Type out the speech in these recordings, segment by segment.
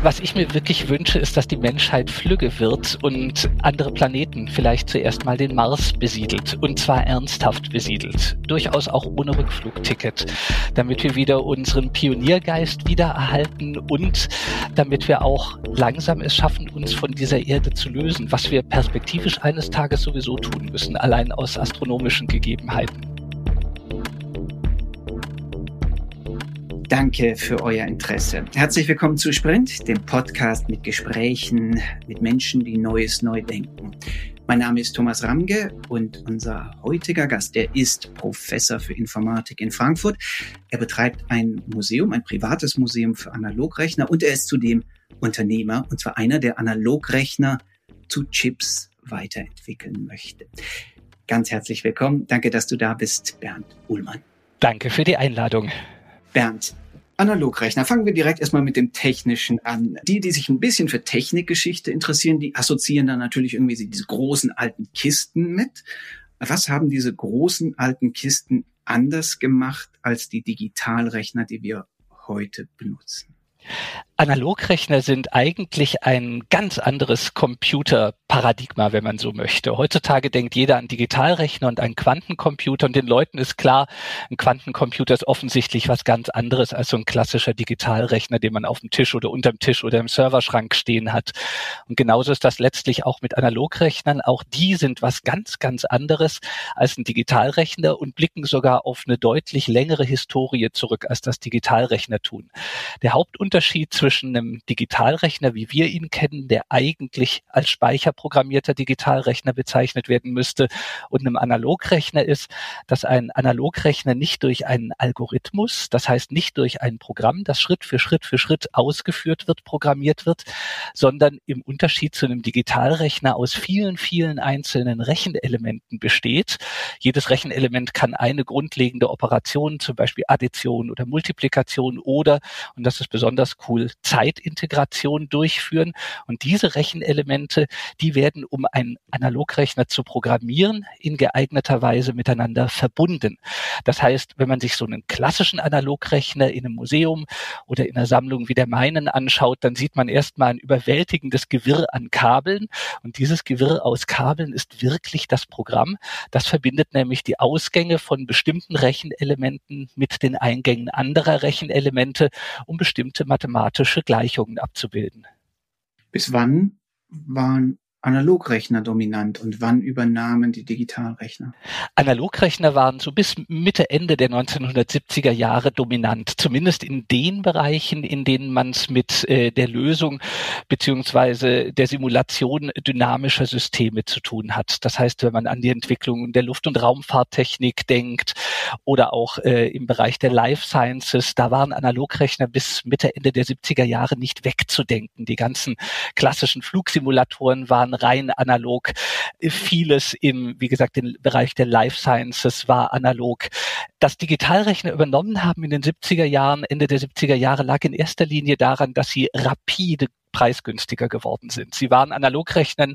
Was ich mir wirklich wünsche, ist, dass die Menschheit flügge wird und andere Planeten, vielleicht zuerst mal den Mars besiedelt und zwar ernsthaft besiedelt, durchaus auch ohne Rückflugticket, damit wir wieder unseren Pioniergeist wiedererhalten und damit wir auch langsam es schaffen, uns von dieser Erde zu lösen, was wir perspektivisch eines Tages sowieso tun müssen, allein aus astronomischen Gegebenheiten. Danke für euer Interesse. Herzlich willkommen zu Sprint, dem Podcast mit Gesprächen mit Menschen, die Neues neu denken. Mein Name ist Thomas Ramge und unser heutiger Gast, der ist Professor für Informatik in Frankfurt. Er betreibt ein Museum, ein privates Museum für Analogrechner und er ist zudem Unternehmer und zwar einer, der Analogrechner zu Chips weiterentwickeln möchte. Ganz herzlich willkommen. Danke, dass du da bist, Bernd Uhlmann. Danke für die Einladung. Bernd, Analogrechner. Fangen wir direkt erstmal mit dem Technischen an. Die, die sich ein bisschen für Technikgeschichte interessieren, die assoziieren dann natürlich irgendwie diese großen alten Kisten mit. Was haben diese großen alten Kisten anders gemacht als die Digitalrechner, die wir heute benutzen? Analogrechner sind eigentlich ein ganz anderes Computerparadigma, wenn man so möchte. Heutzutage denkt jeder an Digitalrechner und an Quantencomputer und den Leuten ist klar, ein Quantencomputer ist offensichtlich was ganz anderes als so ein klassischer Digitalrechner, den man auf dem Tisch oder unterm Tisch oder im Serverschrank stehen hat. Und genauso ist das letztlich auch mit Analogrechnern. Auch die sind was ganz, ganz anderes als ein Digitalrechner und blicken sogar auf eine deutlich längere Historie zurück, als das Digitalrechner tun. Der Hauptunterschied zwischen zwischen einem Digitalrechner, wie wir ihn kennen, der eigentlich als speicherprogrammierter Digitalrechner bezeichnet werden müsste, und einem Analogrechner ist, dass ein Analogrechner nicht durch einen Algorithmus, das heißt nicht durch ein Programm, das Schritt für Schritt für Schritt ausgeführt wird, programmiert wird, sondern im Unterschied zu einem Digitalrechner aus vielen, vielen einzelnen Rechenelementen besteht. Jedes Rechenelement kann eine grundlegende Operation, zum Beispiel Addition oder Multiplikation oder, und das ist besonders cool, Zeitintegration durchführen. Und diese Rechenelemente, die werden, um einen Analogrechner zu programmieren, in geeigneter Weise miteinander verbunden. Das heißt, wenn man sich so einen klassischen Analogrechner in einem Museum oder in einer Sammlung wie der meinen anschaut, dann sieht man erstmal ein überwältigendes Gewirr an Kabeln. Und dieses Gewirr aus Kabeln ist wirklich das Programm. Das verbindet nämlich die Ausgänge von bestimmten Rechenelementen mit den Eingängen anderer Rechenelemente, um bestimmte mathematische mathematische Gleichungen abzubilden. Bis wann waren Analogrechner dominant und wann übernahmen die Digitalrechner? Analogrechner waren so bis Mitte, Ende der 1970er Jahre dominant, zumindest in den Bereichen, in denen man es mit äh, der Lösung beziehungsweise der Simulation dynamischer Systeme zu tun hat. Das heißt, wenn man an die Entwicklung der Luft- und Raumfahrttechnik denkt oder auch äh, im Bereich der Life Sciences, da waren Analogrechner bis Mitte, Ende der 70er Jahre nicht wegzudenken. Die ganzen klassischen Flugsimulatoren waren rein analog. Vieles im, wie gesagt, im Bereich der Life Sciences war analog. Das Digitalrechner übernommen haben in den 70er Jahren, Ende der 70er Jahre, lag in erster Linie daran, dass sie rapide preisgünstiger geworden sind. Sie waren Analogrechnern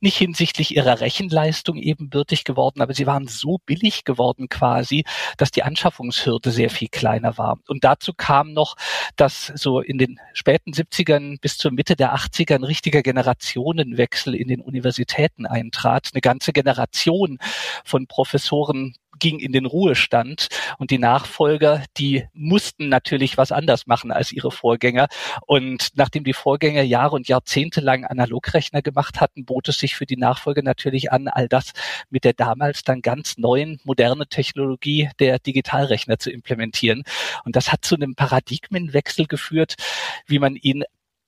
nicht hinsichtlich ihrer Rechenleistung ebenbürtig geworden, aber sie waren so billig geworden quasi, dass die Anschaffungshürde sehr viel kleiner war. Und dazu kam noch, dass so in den späten 70ern bis zur Mitte der 80er ein richtiger Generationenwechsel in den Universitäten eintrat. Eine ganze Generation von Professoren ging in den Ruhestand und die Nachfolger, die mussten natürlich was anders machen als ihre Vorgänger. Und nachdem die Vorgänger Jahre und Jahrzehnte lang Analogrechner gemacht hatten, bot es sich für die Nachfolger natürlich an, all das mit der damals dann ganz neuen, moderne Technologie der Digitalrechner zu implementieren. Und das hat zu einem Paradigmenwechsel geführt, wie man ihn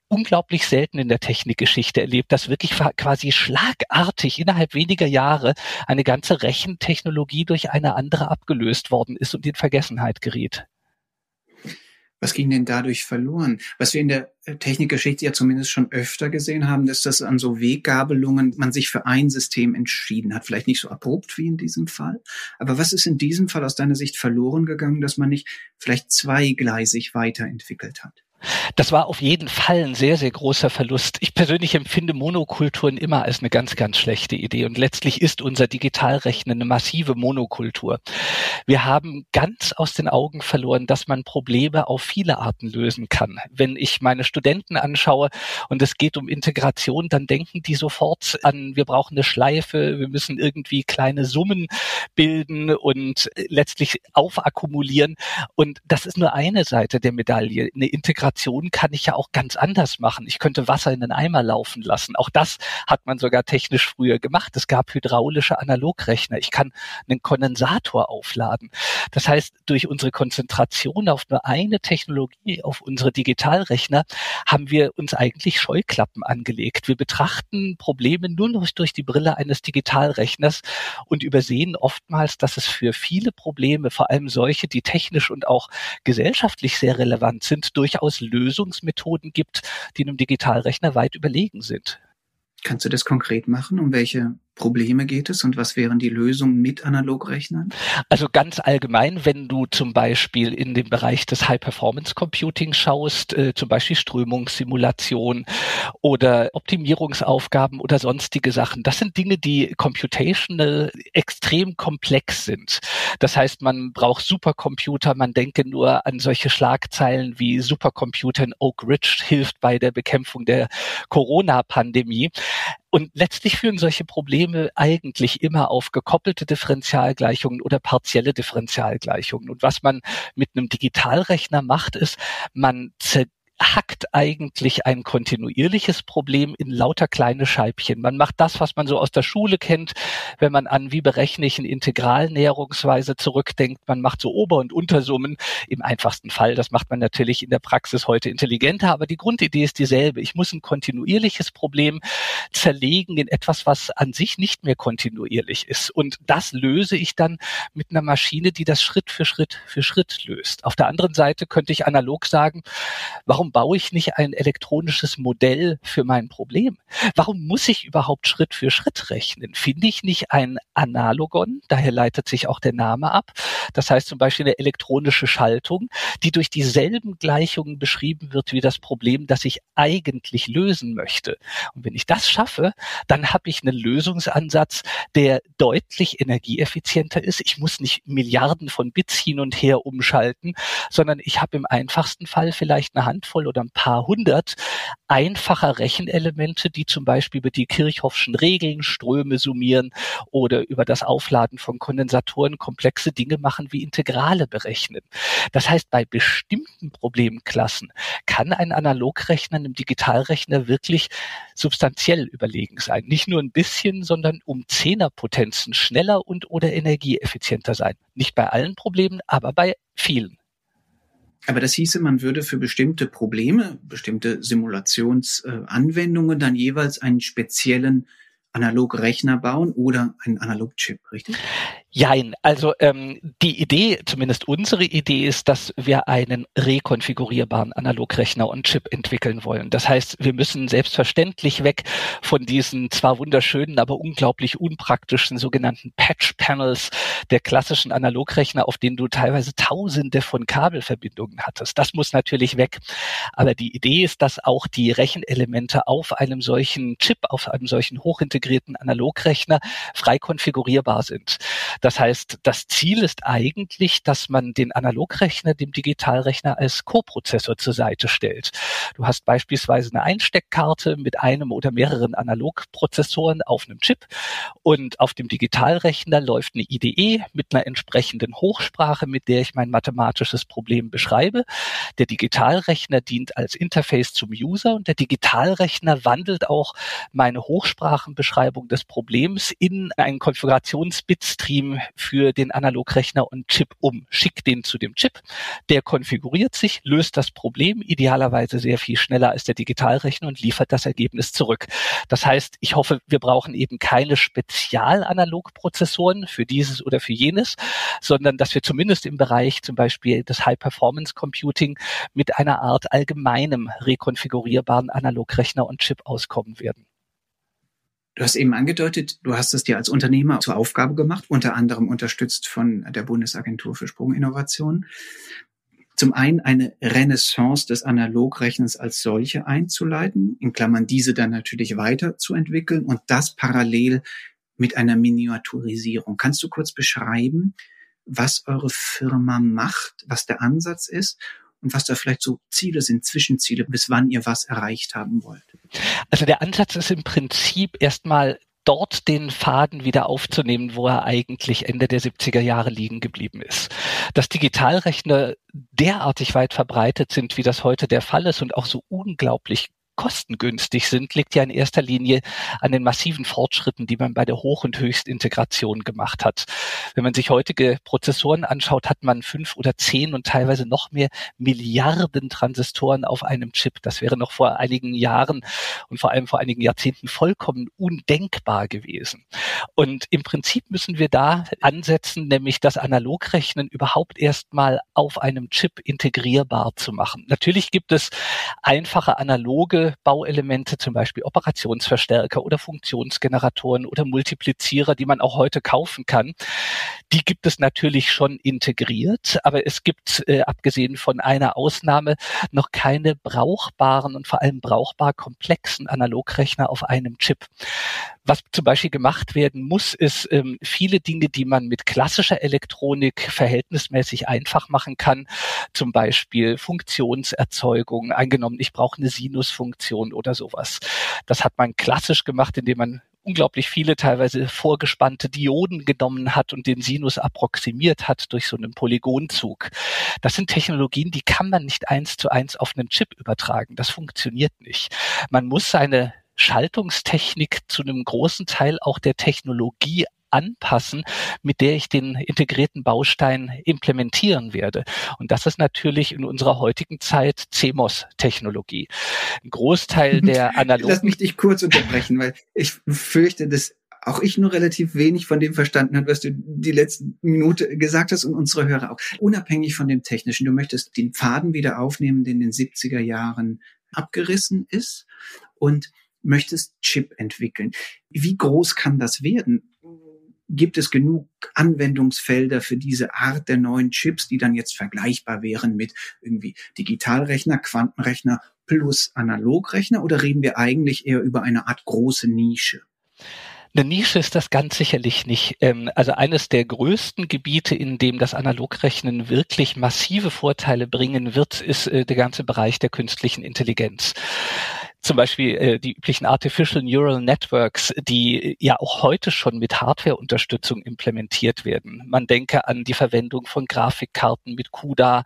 unglaublich selten in der Technikgeschichte erlebt, dass wirklich quasi schlagartig innerhalb weniger Jahre eine ganze Rechentechnologie durch eine andere abgelöst worden ist und in Vergessenheit geriet. Was ging denn dadurch verloren? Was wir in der äh, Technikgeschichte ja zumindest schon öfter gesehen haben, dass das an so Weggabelungen man sich für ein System entschieden hat. Vielleicht nicht so abrupt wie in diesem Fall. Aber was ist in diesem Fall aus deiner Sicht verloren gegangen, dass man nicht vielleicht zweigleisig weiterentwickelt hat? Das war auf jeden Fall ein sehr, sehr großer Verlust. Ich persönlich empfinde Monokulturen immer als eine ganz, ganz schlechte Idee. Und letztlich ist unser Digitalrechnen eine massive Monokultur. Wir haben ganz aus den Augen verloren, dass man Probleme auf viele Arten lösen kann. Wenn ich meine Studenten anschaue und es geht um Integration, dann denken die sofort an, wir brauchen eine Schleife, wir müssen irgendwie kleine Summen bilden und letztlich aufakkumulieren. Und das ist nur eine Seite der Medaille. Eine Integration kann ich ja auch ganz anders machen. Ich könnte Wasser in den Eimer laufen lassen. Auch das hat man sogar technisch früher gemacht. Es gab hydraulische Analogrechner. Ich kann einen Kondensator aufladen. Das heißt, durch unsere Konzentration auf nur eine Technologie, auf unsere Digitalrechner, haben wir uns eigentlich Scheuklappen angelegt. Wir betrachten Probleme nur noch durch die Brille eines Digitalrechners und übersehen oftmals, dass es für viele Probleme, vor allem solche, die technisch und auch gesellschaftlich sehr relevant sind, durchaus Lösungsmethoden gibt, die einem Digitalrechner weit überlegen sind. Kannst du das konkret machen? Um welche Probleme geht es und was wären die Lösungen mit Analogrechnern? Also ganz allgemein, wenn du zum Beispiel in den Bereich des High-Performance-Computing schaust, äh, zum Beispiel Strömungssimulation oder Optimierungsaufgaben oder sonstige Sachen, das sind Dinge, die computational extrem komplex sind. Das heißt, man braucht Supercomputer, man denke nur an solche Schlagzeilen wie Supercomputer in Oak Ridge hilft bei der Bekämpfung der Corona-Pandemie. Und letztlich führen solche Probleme eigentlich immer auf gekoppelte Differentialgleichungen oder partielle Differentialgleichungen. Und was man mit einem Digitalrechner macht, ist, man hackt eigentlich ein kontinuierliches Problem in lauter kleine Scheibchen. Man macht das, was man so aus der Schule kennt, wenn man an wie berechne ich eine Integralnäherungsweise zurückdenkt. Man macht so Ober- und Untersummen im einfachsten Fall. Das macht man natürlich in der Praxis heute intelligenter, aber die Grundidee ist dieselbe. Ich muss ein kontinuierliches Problem zerlegen in etwas, was an sich nicht mehr kontinuierlich ist. Und das löse ich dann mit einer Maschine, die das Schritt für Schritt für Schritt löst. Auf der anderen Seite könnte ich analog sagen, warum warum baue ich nicht ein elektronisches Modell für mein Problem? Warum muss ich überhaupt Schritt für Schritt rechnen? Finde ich nicht ein Analogon, daher leitet sich auch der Name ab. Das heißt zum Beispiel eine elektronische Schaltung, die durch dieselben Gleichungen beschrieben wird wie das Problem, das ich eigentlich lösen möchte. Und wenn ich das schaffe, dann habe ich einen Lösungsansatz, der deutlich energieeffizienter ist. Ich muss nicht Milliarden von Bits hin und her umschalten, sondern ich habe im einfachsten Fall vielleicht eine Handvoll Handvoll oder ein paar hundert einfacher Rechenelemente, die zum Beispiel über die Kirchhoffschen Regeln Ströme summieren oder über das Aufladen von Kondensatoren komplexe Dinge machen wie Integrale berechnen. Das heißt, bei bestimmten Problemklassen kann ein Analogrechner einem Digitalrechner wirklich substanziell überlegen sein. Nicht nur ein bisschen, sondern um Zehnerpotenzen schneller und oder energieeffizienter sein. Nicht bei allen Problemen, aber bei vielen. Aber das hieße, man würde für bestimmte Probleme, bestimmte Simulationsanwendungen dann jeweils einen speziellen Analogrechner bauen oder einen Analogchip, richtig? Jein, also ähm, die Idee, zumindest unsere Idee ist, dass wir einen rekonfigurierbaren Analogrechner und Chip entwickeln wollen. Das heißt, wir müssen selbstverständlich weg von diesen zwar wunderschönen, aber unglaublich unpraktischen sogenannten Patch-Panels der klassischen Analogrechner, auf denen du teilweise tausende von Kabelverbindungen hattest. Das muss natürlich weg. Aber die Idee ist, dass auch die Rechenelemente auf einem solchen Chip, auf einem solchen hochintegrierten Analogrechner frei konfigurierbar sind. Das heißt, das Ziel ist eigentlich, dass man den Analogrechner dem Digitalrechner als Koprozessor zur Seite stellt. Du hast beispielsweise eine Einsteckkarte mit einem oder mehreren Analogprozessoren auf einem Chip und auf dem Digitalrechner läuft eine IDE mit einer entsprechenden Hochsprache, mit der ich mein mathematisches Problem beschreibe. Der Digitalrechner dient als Interface zum User und der Digitalrechner wandelt auch meine Hochsprachenbeschreibung des Problems in einen Konfigurationsbitstream für den Analogrechner und Chip um. Schick den zu dem Chip, der konfiguriert sich, löst das Problem idealerweise sehr viel schneller als der Digitalrechner und liefert das Ergebnis zurück. Das heißt, ich hoffe, wir brauchen eben keine Spezialanalogprozessoren für dieses oder für jenes, sondern dass wir zumindest im Bereich zum Beispiel des High-Performance Computing mit einer Art allgemeinem rekonfigurierbaren Analogrechner und Chip auskommen werden. Du hast eben angedeutet, du hast es dir als Unternehmer zur Aufgabe gemacht, unter anderem unterstützt von der Bundesagentur für Sprunginnovation. Zum einen eine Renaissance des Analogrechnens als solche einzuleiten, in Klammern diese dann natürlich weiterzuentwickeln und das parallel mit einer Miniaturisierung. Kannst du kurz beschreiben, was eure Firma macht, was der Ansatz ist und was da vielleicht so Ziele sind, Zwischenziele, bis wann ihr was erreicht haben wollt? Also der Ansatz ist im Prinzip erstmal dort den Faden wieder aufzunehmen, wo er eigentlich Ende der 70er Jahre liegen geblieben ist. Dass Digitalrechner derartig weit verbreitet sind, wie das heute der Fall ist und auch so unglaublich kostengünstig sind, liegt ja in erster Linie an den massiven Fortschritten, die man bei der Hoch- und Höchstintegration gemacht hat. Wenn man sich heutige Prozessoren anschaut, hat man fünf oder zehn und teilweise noch mehr Milliarden Transistoren auf einem Chip. Das wäre noch vor einigen Jahren und vor allem vor einigen Jahrzehnten vollkommen undenkbar gewesen. Und im Prinzip müssen wir da ansetzen, nämlich das Analogrechnen überhaupt erstmal auf einem Chip integrierbar zu machen. Natürlich gibt es einfache analoge Bauelemente, zum Beispiel Operationsverstärker oder Funktionsgeneratoren oder Multiplizierer, die man auch heute kaufen kann. Die gibt es natürlich schon integriert, aber es gibt, äh, abgesehen von einer Ausnahme, noch keine brauchbaren und vor allem brauchbar komplexen Analogrechner auf einem Chip. Was zum Beispiel gemacht werden muss, ist ähm, viele Dinge, die man mit klassischer Elektronik verhältnismäßig einfach machen kann, zum Beispiel Funktionserzeugung, angenommen, ich brauche eine Sinusfunktion oder sowas. Das hat man klassisch gemacht, indem man unglaublich viele teilweise vorgespannte Dioden genommen hat und den Sinus approximiert hat durch so einen Polygonzug. Das sind Technologien, die kann man nicht eins zu eins auf einen Chip übertragen. Das funktioniert nicht. Man muss seine Schaltungstechnik zu einem großen Teil auch der Technologie anpassen, mit der ich den integrierten Baustein implementieren werde. Und das ist natürlich in unserer heutigen Zeit CMOS-Technologie. Ein Großteil der analogen... Lass mich dich kurz unterbrechen, weil ich fürchte, dass auch ich nur relativ wenig von dem verstanden habe, was du die letzten Minute gesagt hast und unsere Hörer auch. Unabhängig von dem Technischen, du möchtest den Faden wieder aufnehmen, der in den 70er Jahren abgerissen ist und möchtest Chip entwickeln. Wie groß kann das werden? Gibt es genug Anwendungsfelder für diese Art der neuen Chips, die dann jetzt vergleichbar wären mit irgendwie Digitalrechner, Quantenrechner plus Analogrechner? Oder reden wir eigentlich eher über eine Art große Nische? Eine Nische ist das ganz sicherlich nicht. Ähm, also eines der größten Gebiete, in dem das Analogrechnen wirklich massive Vorteile bringen wird, ist äh, der ganze Bereich der künstlichen Intelligenz zum Beispiel äh, die üblichen Artificial Neural Networks, die ja auch heute schon mit Hardware-Unterstützung implementiert werden. Man denke an die Verwendung von Grafikkarten mit CUDA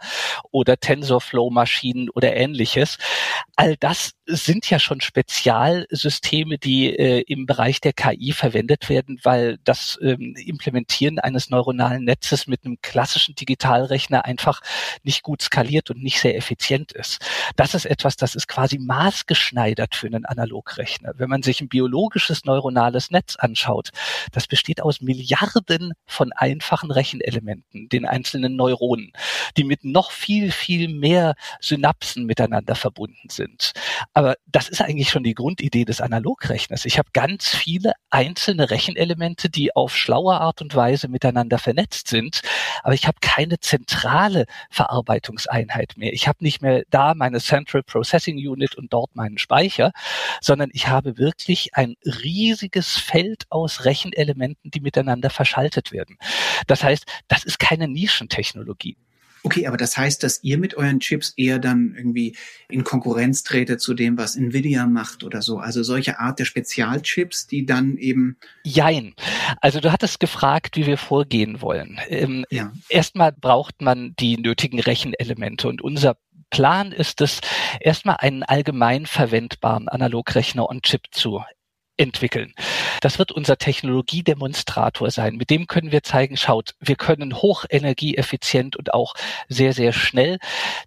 oder TensorFlow-Maschinen oder ähnliches. All das sind ja schon Spezialsysteme, die äh, im Bereich der KI verwendet werden, weil das ähm, Implementieren eines neuronalen Netzes mit einem klassischen Digitalrechner einfach nicht gut skaliert und nicht sehr effizient ist. Das ist etwas, das ist quasi maßgeschneidert geschneidert für einen Analogrechner. Wenn man sich ein biologisches neuronales Netz anschaut, das besteht aus Milliarden von einfachen Rechenelementen, den einzelnen Neuronen, die mit noch viel, viel mehr Synapsen miteinander verbunden sind. Aber das ist eigentlich schon die Grundidee des Analogrechners. Ich habe ganz viele einzelne Rechenelemente, die auf schlaue Art und Weise miteinander vernetzt sind, aber ich habe keine zentrale Verarbeitungseinheit mehr. Ich habe nicht mehr da meine Central Processing Unit und dort meinen Speicher sondern ich habe wirklich ein riesiges Feld aus Rechenelementen, die miteinander verschaltet werden. Das heißt, das ist keine Nischentechnologie. Okay, aber das heißt, dass ihr mit euren Chips eher dann irgendwie in Konkurrenz tretet zu dem, was Nvidia macht oder so. Also solche Art der Spezialchips, die dann eben. Jein. Also du hattest gefragt, wie wir vorgehen wollen. Ähm, ja. Erstmal braucht man die nötigen Rechenelemente und unser Plan ist es, erstmal einen allgemein verwendbaren Analogrechner on Chip zu entwickeln. Das wird unser Technologiedemonstrator sein. Mit dem können wir zeigen, schaut, wir können hochenergieeffizient und auch sehr, sehr schnell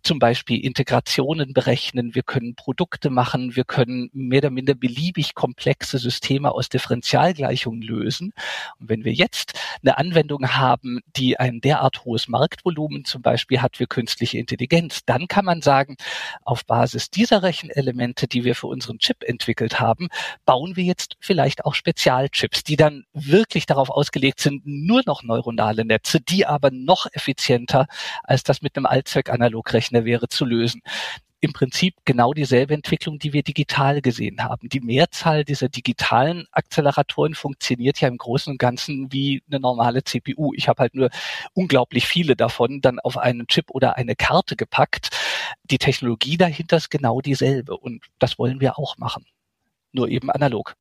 zum Beispiel Integrationen berechnen. Wir können Produkte machen. Wir können mehr oder minder beliebig komplexe Systeme aus Differentialgleichungen lösen. Und wenn wir jetzt eine Anwendung haben, die ein derart hohes Marktvolumen zum Beispiel hat wie künstliche Intelligenz, dann kann man sagen, auf Basis dieser Rechenelemente, die wir für unseren Chip entwickelt haben, bauen wir jetzt jetzt vielleicht auch Spezialchips, die dann wirklich darauf ausgelegt sind, nur noch neuronale Netze, die aber noch effizienter als das mit einem Allzweckanalogrechner wäre, zu lösen. im Prinzip genau dieselbe Entwicklung, die wir digital gesehen haben. Die Mehrzahl dieser digitalen Acceleratoren funktioniert ja im Großen und Ganzen wie eine normale CPU. Ich habe halt nur unglaublich viele davon dann auf einen Chip oder eine Karte gepackt. Die Technologie dahinter ist genau dieselbe und das wollen wir auch machen. Nur eben analog.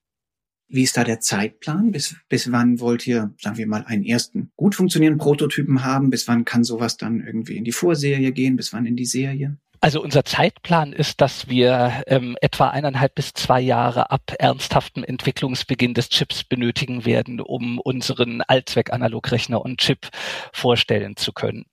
Wie ist da der Zeitplan? Bis, bis wann wollt ihr, sagen wir mal, einen ersten gut funktionierenden Prototypen haben? Bis wann kann sowas dann irgendwie in die Vorserie gehen? Bis wann in die Serie? Also unser Zeitplan ist, dass wir ähm, etwa eineinhalb bis zwei Jahre ab ernsthaftem Entwicklungsbeginn des Chips benötigen werden, um unseren Allzweckanalogrechner und Chip vorstellen zu können.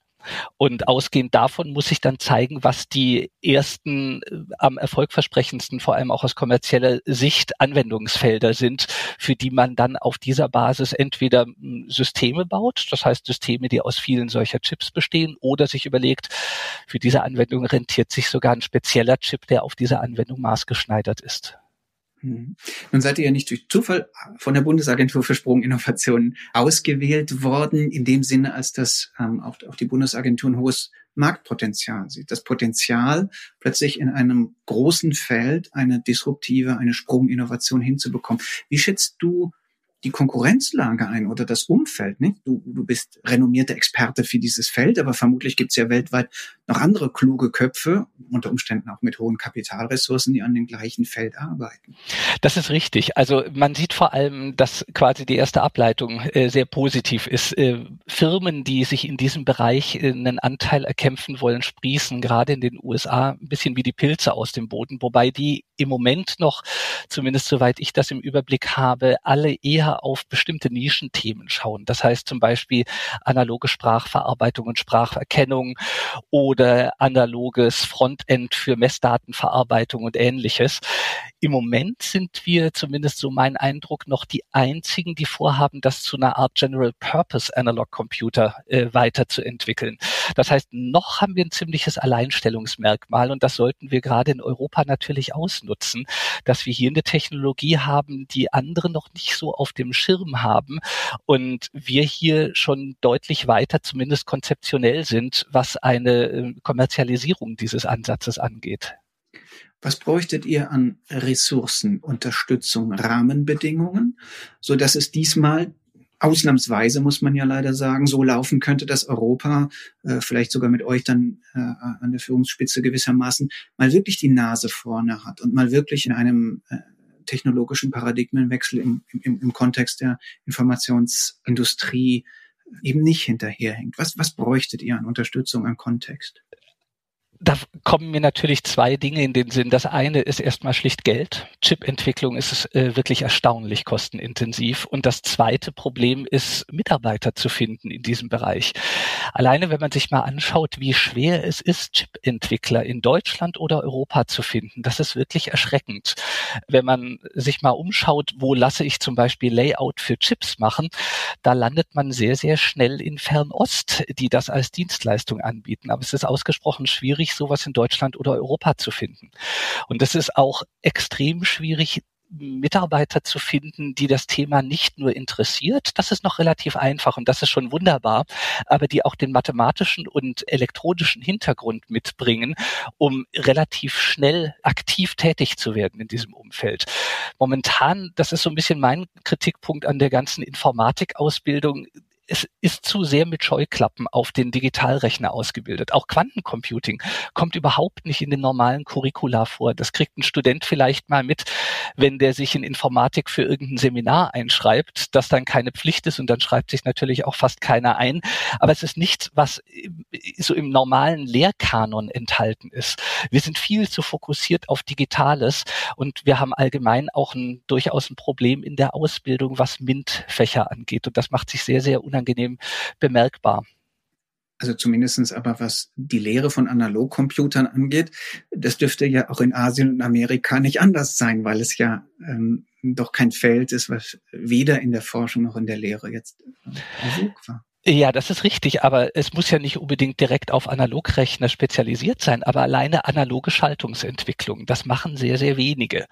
Und ausgehend davon muss ich dann zeigen, was die ersten äh, am erfolgversprechendsten, vor allem auch aus kommerzieller Sicht, Anwendungsfelder sind, für die man dann auf dieser Basis entweder hm, Systeme baut, das heißt Systeme, die aus vielen solcher Chips bestehen, oder sich überlegt, für diese Anwendung rentiert sich sogar ein spezieller Chip, der auf diese Anwendung maßgeschneidert ist. Hm. Nun seid ihr ja nicht durch Zufall von der Bundesagentur für Sprunginnovationen ausgewählt worden, in dem Sinne, als dass ähm, auch, auch die Bundesagentur ein hohes Marktpotenzial sieht. Das Potenzial, plötzlich in einem großen Feld eine disruptive, eine Sprunginnovation hinzubekommen. Wie schätzt du die Konkurrenzlage ein oder das Umfeld. Nicht? Du, du bist renommierter Experte für dieses Feld, aber vermutlich gibt es ja weltweit noch andere kluge Köpfe, unter Umständen auch mit hohen Kapitalressourcen, die an dem gleichen Feld arbeiten. Das ist richtig. Also man sieht vor allem, dass quasi die erste Ableitung äh, sehr positiv ist. Äh, Firmen, die sich in diesem Bereich äh, einen Anteil erkämpfen wollen, sprießen gerade in den USA ein bisschen wie die Pilze aus dem Boden, wobei die im Moment noch, zumindest soweit ich das im Überblick habe, alle eher auf bestimmte Nischenthemen schauen. Das heißt zum Beispiel analoge Sprachverarbeitung und Spracherkennung oder analoges Frontend für Messdatenverarbeitung und ähnliches. Im Moment sind wir, zumindest so mein Eindruck, noch die einzigen, die vorhaben, das zu einer Art General Purpose Analog Computer äh, weiterzuentwickeln. Das heißt, noch haben wir ein ziemliches Alleinstellungsmerkmal und das sollten wir gerade in Europa natürlich ausnutzen, dass wir hier eine Technologie haben, die andere noch nicht so auf dem Schirm haben und wir hier schon deutlich weiter, zumindest konzeptionell sind, was eine äh, Kommerzialisierung dieses Ansatzes angeht. Was bräuchtet ihr an Ressourcen, Unterstützung, Rahmenbedingungen, so dass es diesmal ausnahmsweise muss man ja leider sagen, so laufen könnte, dass Europa äh, vielleicht sogar mit euch dann äh, an der Führungsspitze gewissermaßen mal wirklich die Nase vorne hat und mal wirklich in einem äh, technologischen Paradigmenwechsel im, im, im Kontext der Informationsindustrie eben nicht hinterherhängt. Was, was bräuchtet ihr an Unterstützung, an Kontext? Da kommen mir natürlich zwei Dinge in den Sinn. Das eine ist erstmal schlicht Geld. Chip-Entwicklung ist äh, wirklich erstaunlich kostenintensiv. Und das zweite Problem ist, Mitarbeiter zu finden in diesem Bereich. Alleine, wenn man sich mal anschaut, wie schwer es ist, Chip-Entwickler in Deutschland oder Europa zu finden, das ist wirklich erschreckend. Wenn man sich mal umschaut, wo lasse ich zum Beispiel Layout für Chips machen, da landet man sehr, sehr schnell in Fernost, die das als Dienstleistung anbieten. Aber es ist ausgesprochen schwierig, schwierig, sowas in Deutschland oder Europa zu finden. Und es ist auch extrem schwierig, Mitarbeiter zu finden, die das Thema nicht nur interessiert, das ist noch relativ einfach und das ist schon wunderbar, aber die auch den mathematischen und elektronischen Hintergrund mitbringen, um relativ schnell aktiv tätig zu werden in diesem Umfeld. Momentan, das ist so ein bisschen mein Kritikpunkt an der ganzen Informatikausbildung, es ist zu sehr mit Scheuklappen auf den Digitalrechner ausgebildet. Auch Quantencomputing kommt überhaupt nicht in den normalen Curricula vor. Das kriegt ein Student vielleicht mal mit, wenn der sich in Informatik für irgendein Seminar einschreibt, das dann keine Pflicht ist und dann schreibt sich natürlich auch fast keiner ein. Aber es ist nichts, was so im normalen Lehrkanon enthalten ist. Wir sind viel zu fokussiert auf Digitales und wir haben allgemein auch ein, durchaus ein Problem in der Ausbildung, was MINT-Fächer angeht. Und das macht sich sehr, sehr unangenehm unangenehm bemerkbar. Also zumindestens aber was die Lehre von Analogcomputern angeht, das dürfte ja auch in Asien und Amerika nicht anders sein, weil es ja ähm, doch kein Feld ist, was weder in der Forschung noch in der Lehre jetzt äh, war. Ja, das ist richtig, aber es muss ja nicht unbedingt direkt auf Analogrechner spezialisiert sein, aber alleine analoge Schaltungsentwicklung, das machen sehr, sehr wenige.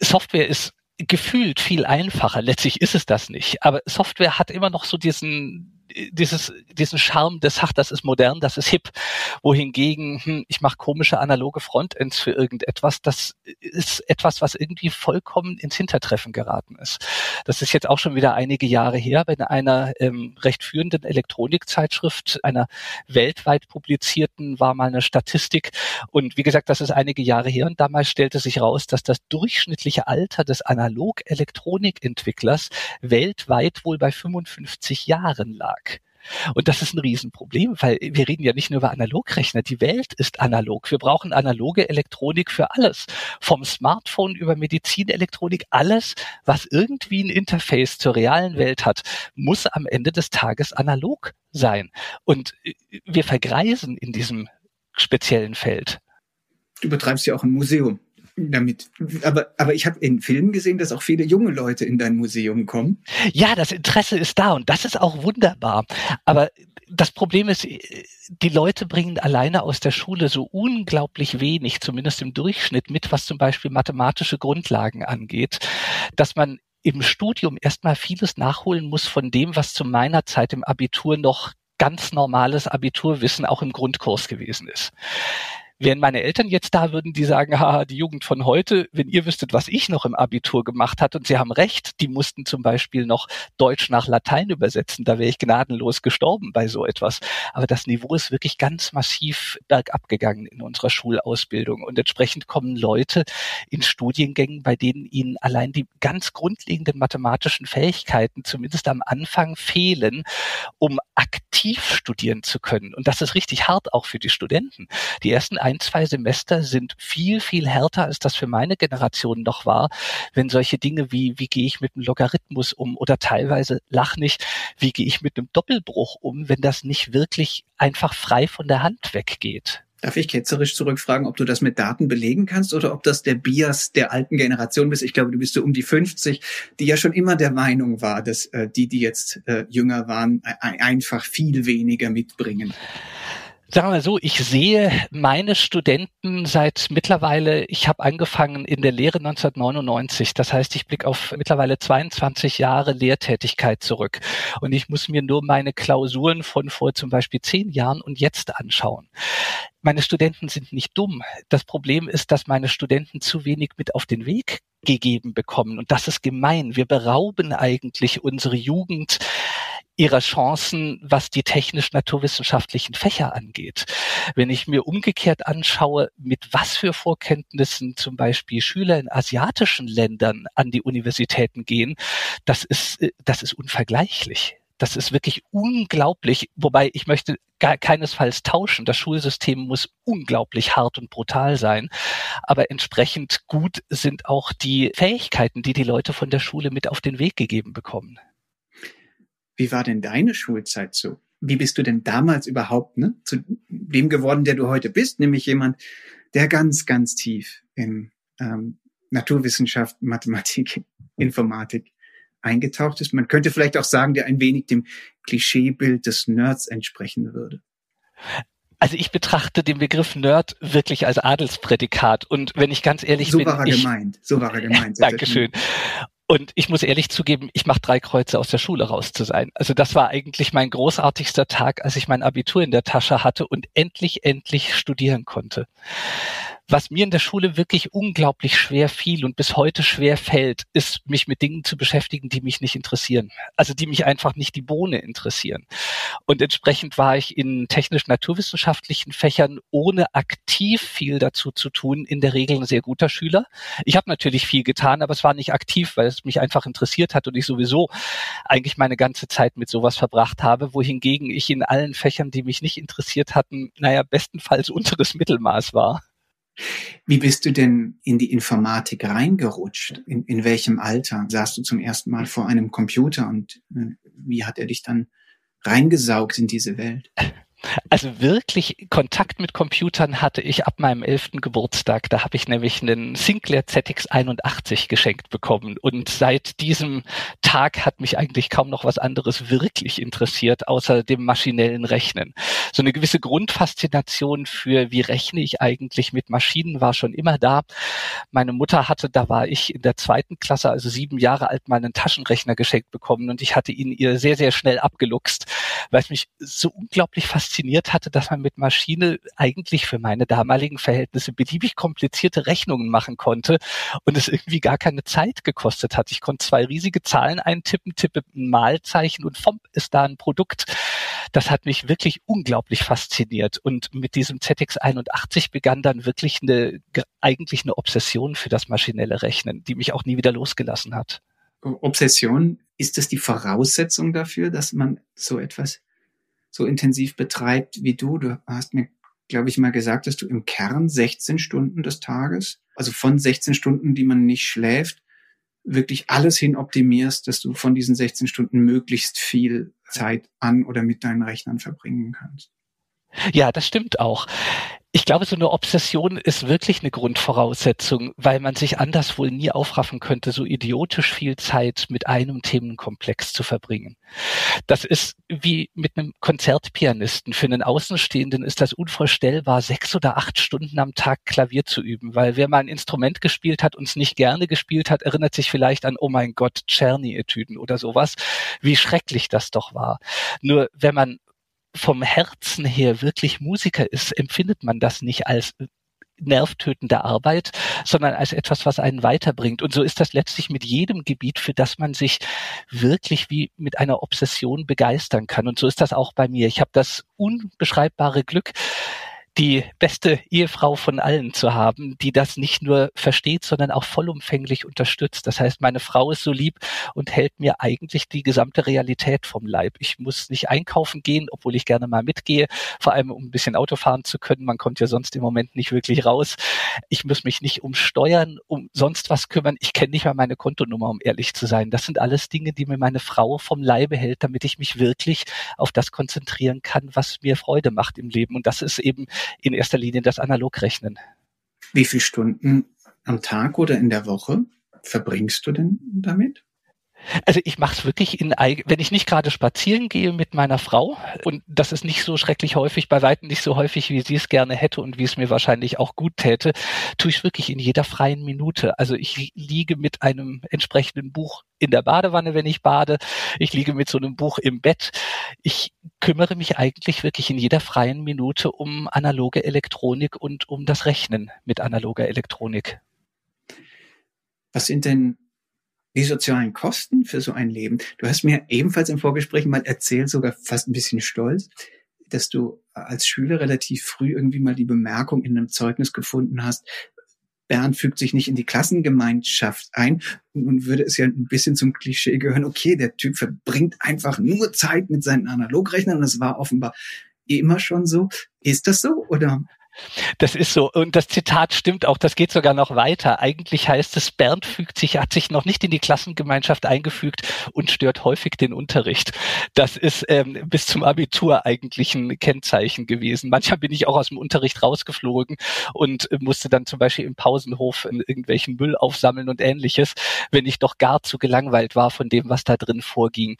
Software ist gefühlt viel einfacher. Letztlich ist es das nicht. Aber Software hat immer noch so diesen dieses, diesen Charme des, ach, das ist modern, das ist hip, wohingegen, hm, ich mache komische analoge Frontends für irgendetwas, das ist etwas, was irgendwie vollkommen ins Hintertreffen geraten ist. Das ist jetzt auch schon wieder einige Jahre her, bei einer ähm, recht führenden Elektronikzeitschrift, einer weltweit publizierten, war mal eine Statistik. Und wie gesagt, das ist einige Jahre her und damals stellte sich raus, dass das durchschnittliche Alter des Analog-Elektronikentwicklers weltweit wohl bei 55 Jahren lag. Und das ist ein Riesenproblem, weil wir reden ja nicht nur über Analogrechner. Die Welt ist analog. Wir brauchen analoge Elektronik für alles. Vom Smartphone über Medizinelektronik, alles, was irgendwie ein Interface zur realen Welt hat, muss am Ende des Tages analog sein. Und wir vergreisen in diesem speziellen Feld. Du betreibst ja auch ein Museum damit. Aber, aber ich habe in Filmen gesehen, dass auch viele junge Leute in dein Museum kommen. Ja, das Interesse ist da und das ist auch wunderbar. Aber das Problem ist, die Leute bringen alleine aus der Schule so unglaublich wenig, zumindest im Durchschnitt, mit, was zum Beispiel mathematische Grundlagen angeht, dass man im Studium erstmal vieles nachholen muss von dem, was zu meiner Zeit im Abitur noch ganz normales Abiturwissen auch im Grundkurs gewesen ist. Wären meine Eltern jetzt da, würden die sagen, haha, die Jugend von heute, wenn ihr wüsstet, was ich noch im Abitur gemacht hat, und sie haben recht, die mussten zum Beispiel noch Deutsch nach Latein übersetzen, da wäre ich gnadenlos gestorben bei so etwas. Aber das Niveau ist wirklich ganz massiv bergab gegangen in unserer Schulausbildung und entsprechend kommen Leute in Studiengängen, bei denen ihnen allein die ganz grundlegenden mathematischen Fähigkeiten zumindest am Anfang fehlen, um aktiv studieren zu können. Und das ist richtig hart auch für die Studenten. Die ersten ein, zwei Semester sind viel, viel härter, als das für meine Generation noch war, wenn solche Dinge wie, wie gehe ich mit einem Logarithmus um oder teilweise lach nicht, wie gehe ich mit einem Doppelbruch um, wenn das nicht wirklich einfach frei von der Hand weggeht. Darf ich ketzerisch zurückfragen, ob du das mit Daten belegen kannst oder ob das der Bias der alten Generation bist? Ich glaube, du bist so um die 50, die ja schon immer der Meinung war, dass äh, die, die jetzt äh, jünger waren, einfach viel weniger mitbringen. Sagen wir so, ich sehe meine Studenten seit mittlerweile, ich habe angefangen in der Lehre 1999. Das heißt, ich blicke auf mittlerweile 22 Jahre Lehrtätigkeit zurück. Und ich muss mir nur meine Klausuren von vor zum Beispiel zehn Jahren und jetzt anschauen meine Studenten sind nicht dumm. Das Problem ist, dass meine Studenten zu wenig mit auf den Weg gegeben bekommen. Und das ist gemein. Wir berauben eigentlich unsere Jugend ihrer Chancen, was die technisch-naturwissenschaftlichen Fächer angeht. Wenn ich mir umgekehrt anschaue, mit was für Vorkenntnissen zum Beispiel Schüler in asiatischen Ländern an die Universitäten gehen, das ist, äh, das ist unvergleichlich. Das ist wirklich unglaublich, wobei ich möchte gar keinesfalls tauschen. Das Schulsystem muss unglaublich hart und brutal sein, aber entsprechend gut sind auch die Fähigkeiten, die die Leute von der Schule mit auf den Weg gegeben bekommen. Wie war denn deine Schulzeit so? Wie bist du denn damals überhaupt ne, zu dem geworden, der du heute bist, nämlich jemand, der ganz, ganz tief in ähm, Naturwissenschaft, Mathematik, Informatik eingetaucht ist. Man könnte vielleicht auch sagen, der ein wenig dem Klischeebild des Nerds entsprechen würde. Also ich betrachte den Begriff Nerd wirklich als Adelsprädikat und wenn ich ganz ehrlich so bin, so war er ich, gemeint, so war er gemeint. Dankeschön. Und ich muss ehrlich zugeben, ich mache drei Kreuze aus der Schule raus zu sein. Also das war eigentlich mein großartigster Tag, als ich mein Abitur in der Tasche hatte und endlich, endlich studieren konnte. Was mir in der Schule wirklich unglaublich schwer fiel und bis heute schwer fällt, ist, mich mit Dingen zu beschäftigen, die mich nicht interessieren. Also die mich einfach nicht die Bohne interessieren. Und entsprechend war ich in technisch-naturwissenschaftlichen Fächern ohne aktiv viel dazu zu tun, in der Regel ein sehr guter Schüler. Ich habe natürlich viel getan, aber es war nicht aktiv, weil es mich einfach interessiert hat und ich sowieso eigentlich meine ganze Zeit mit sowas verbracht habe, wohingegen ich in allen Fächern, die mich nicht interessiert hatten, naja, bestenfalls unteres Mittelmaß war. Wie bist du denn in die Informatik reingerutscht? In, in welchem Alter saßt du zum ersten Mal vor einem Computer und äh, wie hat er dich dann reingesaugt in diese Welt? Also wirklich Kontakt mit Computern hatte ich ab meinem elften Geburtstag. Da habe ich nämlich einen Sinclair ZX81 geschenkt bekommen. Und seit diesem Tag hat mich eigentlich kaum noch was anderes wirklich interessiert, außer dem maschinellen Rechnen. So eine gewisse Grundfaszination für, wie rechne ich eigentlich mit Maschinen, war schon immer da. Meine Mutter hatte, da war ich in der zweiten Klasse, also sieben Jahre alt, mal einen Taschenrechner geschenkt bekommen und ich hatte ihn ihr sehr, sehr schnell abgeluchst, weil es mich so unglaublich fasziniert fasziniert hatte, dass man mit Maschine eigentlich für meine damaligen Verhältnisse beliebig komplizierte Rechnungen machen konnte und es irgendwie gar keine Zeit gekostet hat. Ich konnte zwei riesige Zahlen eintippen, tippe ein Malzeichen und fomp ist da ein Produkt. Das hat mich wirklich unglaublich fasziniert. Und mit diesem ZX81 begann dann wirklich eine, eigentlich eine Obsession für das maschinelle Rechnen, die mich auch nie wieder losgelassen hat. Obsession, ist das die Voraussetzung dafür, dass man so etwas so intensiv betreibt wie du. Du hast mir, glaube ich, mal gesagt, dass du im Kern 16 Stunden des Tages, also von 16 Stunden, die man nicht schläft, wirklich alles hin optimierst, dass du von diesen 16 Stunden möglichst viel Zeit an oder mit deinen Rechnern verbringen kannst. Ja, das stimmt auch. Ich glaube, so eine Obsession ist wirklich eine Grundvoraussetzung, weil man sich anders wohl nie aufraffen könnte, so idiotisch viel Zeit mit einem Themenkomplex zu verbringen. Das ist wie mit einem Konzertpianisten. Für einen Außenstehenden ist das unvorstellbar, sechs oder acht Stunden am Tag Klavier zu üben, weil wer mal ein Instrument gespielt hat und es nicht gerne gespielt hat, erinnert sich vielleicht an, oh mein Gott, Czerny-Etüden oder sowas, wie schrecklich das doch war. Nur wenn man vom Herzen her wirklich Musiker ist, empfindet man das nicht als nervtötende Arbeit, sondern als etwas, was einen weiterbringt. Und so ist das letztlich mit jedem Gebiet, für das man sich wirklich wie mit einer Obsession begeistern kann. Und so ist das auch bei mir. Ich habe das unbeschreibbare Glück, die beste Ehefrau von allen zu haben, die das nicht nur versteht, sondern auch vollumfänglich unterstützt. Das heißt, meine Frau ist so lieb und hält mir eigentlich die gesamte Realität vom Leib. Ich muss nicht einkaufen gehen, obwohl ich gerne mal mitgehe, vor allem um ein bisschen Auto fahren zu können. Man kommt ja sonst im Moment nicht wirklich raus. Ich muss mich nicht um Steuern, um sonst was kümmern. Ich kenne nicht mal meine Kontonummer, um ehrlich zu sein. Das sind alles Dinge, die mir meine Frau vom Leibe hält, damit ich mich wirklich auf das konzentrieren kann, was mir Freude macht im Leben. Und das ist eben in erster Linie das Analogrechnen. Wie viele Stunden am Tag oder in der Woche verbringst du denn damit? Also ich mache es wirklich in, wenn ich nicht gerade spazieren gehe mit meiner Frau und das ist nicht so schrecklich häufig, bei weitem nicht so häufig, wie sie es gerne hätte und wie es mir wahrscheinlich auch gut täte, tue ich wirklich in jeder freien Minute. Also ich liege mit einem entsprechenden Buch in der Badewanne, wenn ich bade. Ich liege mit so einem Buch im Bett. Ich kümmere mich eigentlich wirklich in jeder freien Minute um analoge Elektronik und um das Rechnen mit analoger Elektronik. Was sind denn die sozialen Kosten für so ein Leben. Du hast mir ebenfalls im Vorgespräch mal erzählt, sogar fast ein bisschen stolz, dass du als Schüler relativ früh irgendwie mal die Bemerkung in einem Zeugnis gefunden hast, Bernd fügt sich nicht in die Klassengemeinschaft ein. Nun würde es ja ein bisschen zum Klischee gehören, okay, der Typ verbringt einfach nur Zeit mit seinen Analogrechnern das war offenbar immer schon so. Ist das so oder das ist so. Und das Zitat stimmt auch. Das geht sogar noch weiter. Eigentlich heißt es, Bernd fügt sich, hat sich noch nicht in die Klassengemeinschaft eingefügt und stört häufig den Unterricht. Das ist ähm, bis zum Abitur eigentlich ein Kennzeichen gewesen. Manchmal bin ich auch aus dem Unterricht rausgeflogen und musste dann zum Beispiel im Pausenhof irgendwelchen Müll aufsammeln und ähnliches, wenn ich doch gar zu gelangweilt war von dem, was da drin vorging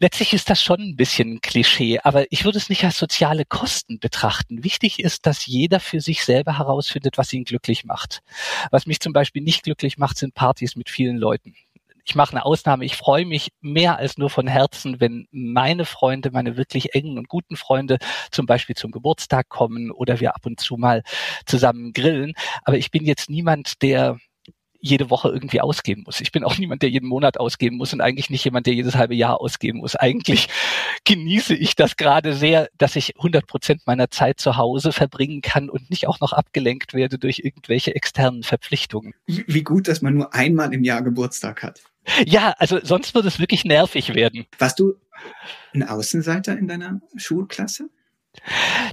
letztlich ist das schon ein bisschen Klischee, aber ich würde es nicht als soziale Kosten betrachten. Wichtig ist, dass jeder für sich selber herausfindet, was ihn glücklich macht. Was mich zum Beispiel nicht glücklich macht, sind Partys mit vielen Leuten. Ich mache eine Ausnahme. Ich freue mich mehr als nur von Herzen, wenn meine Freunde, meine wirklich engen und guten Freunde zum Beispiel zum Geburtstag kommen oder wir ab und zu mal zusammen grillen. Aber ich bin jetzt niemand, der jede Woche irgendwie ausgeben muss. Ich bin auch niemand, der jeden Monat ausgeben muss und eigentlich nicht jemand, der jedes halbe Jahr ausgeben muss. Eigentlich genieße ich das gerade sehr, dass ich 100 Prozent meiner Zeit zu Hause verbringen kann und nicht auch noch abgelenkt werde durch irgendwelche externen Verpflichtungen. Wie gut, dass man nur einmal im Jahr Geburtstag hat. Ja, also sonst würde es wirklich nervig werden. Warst du ein Außenseiter in deiner Schulklasse?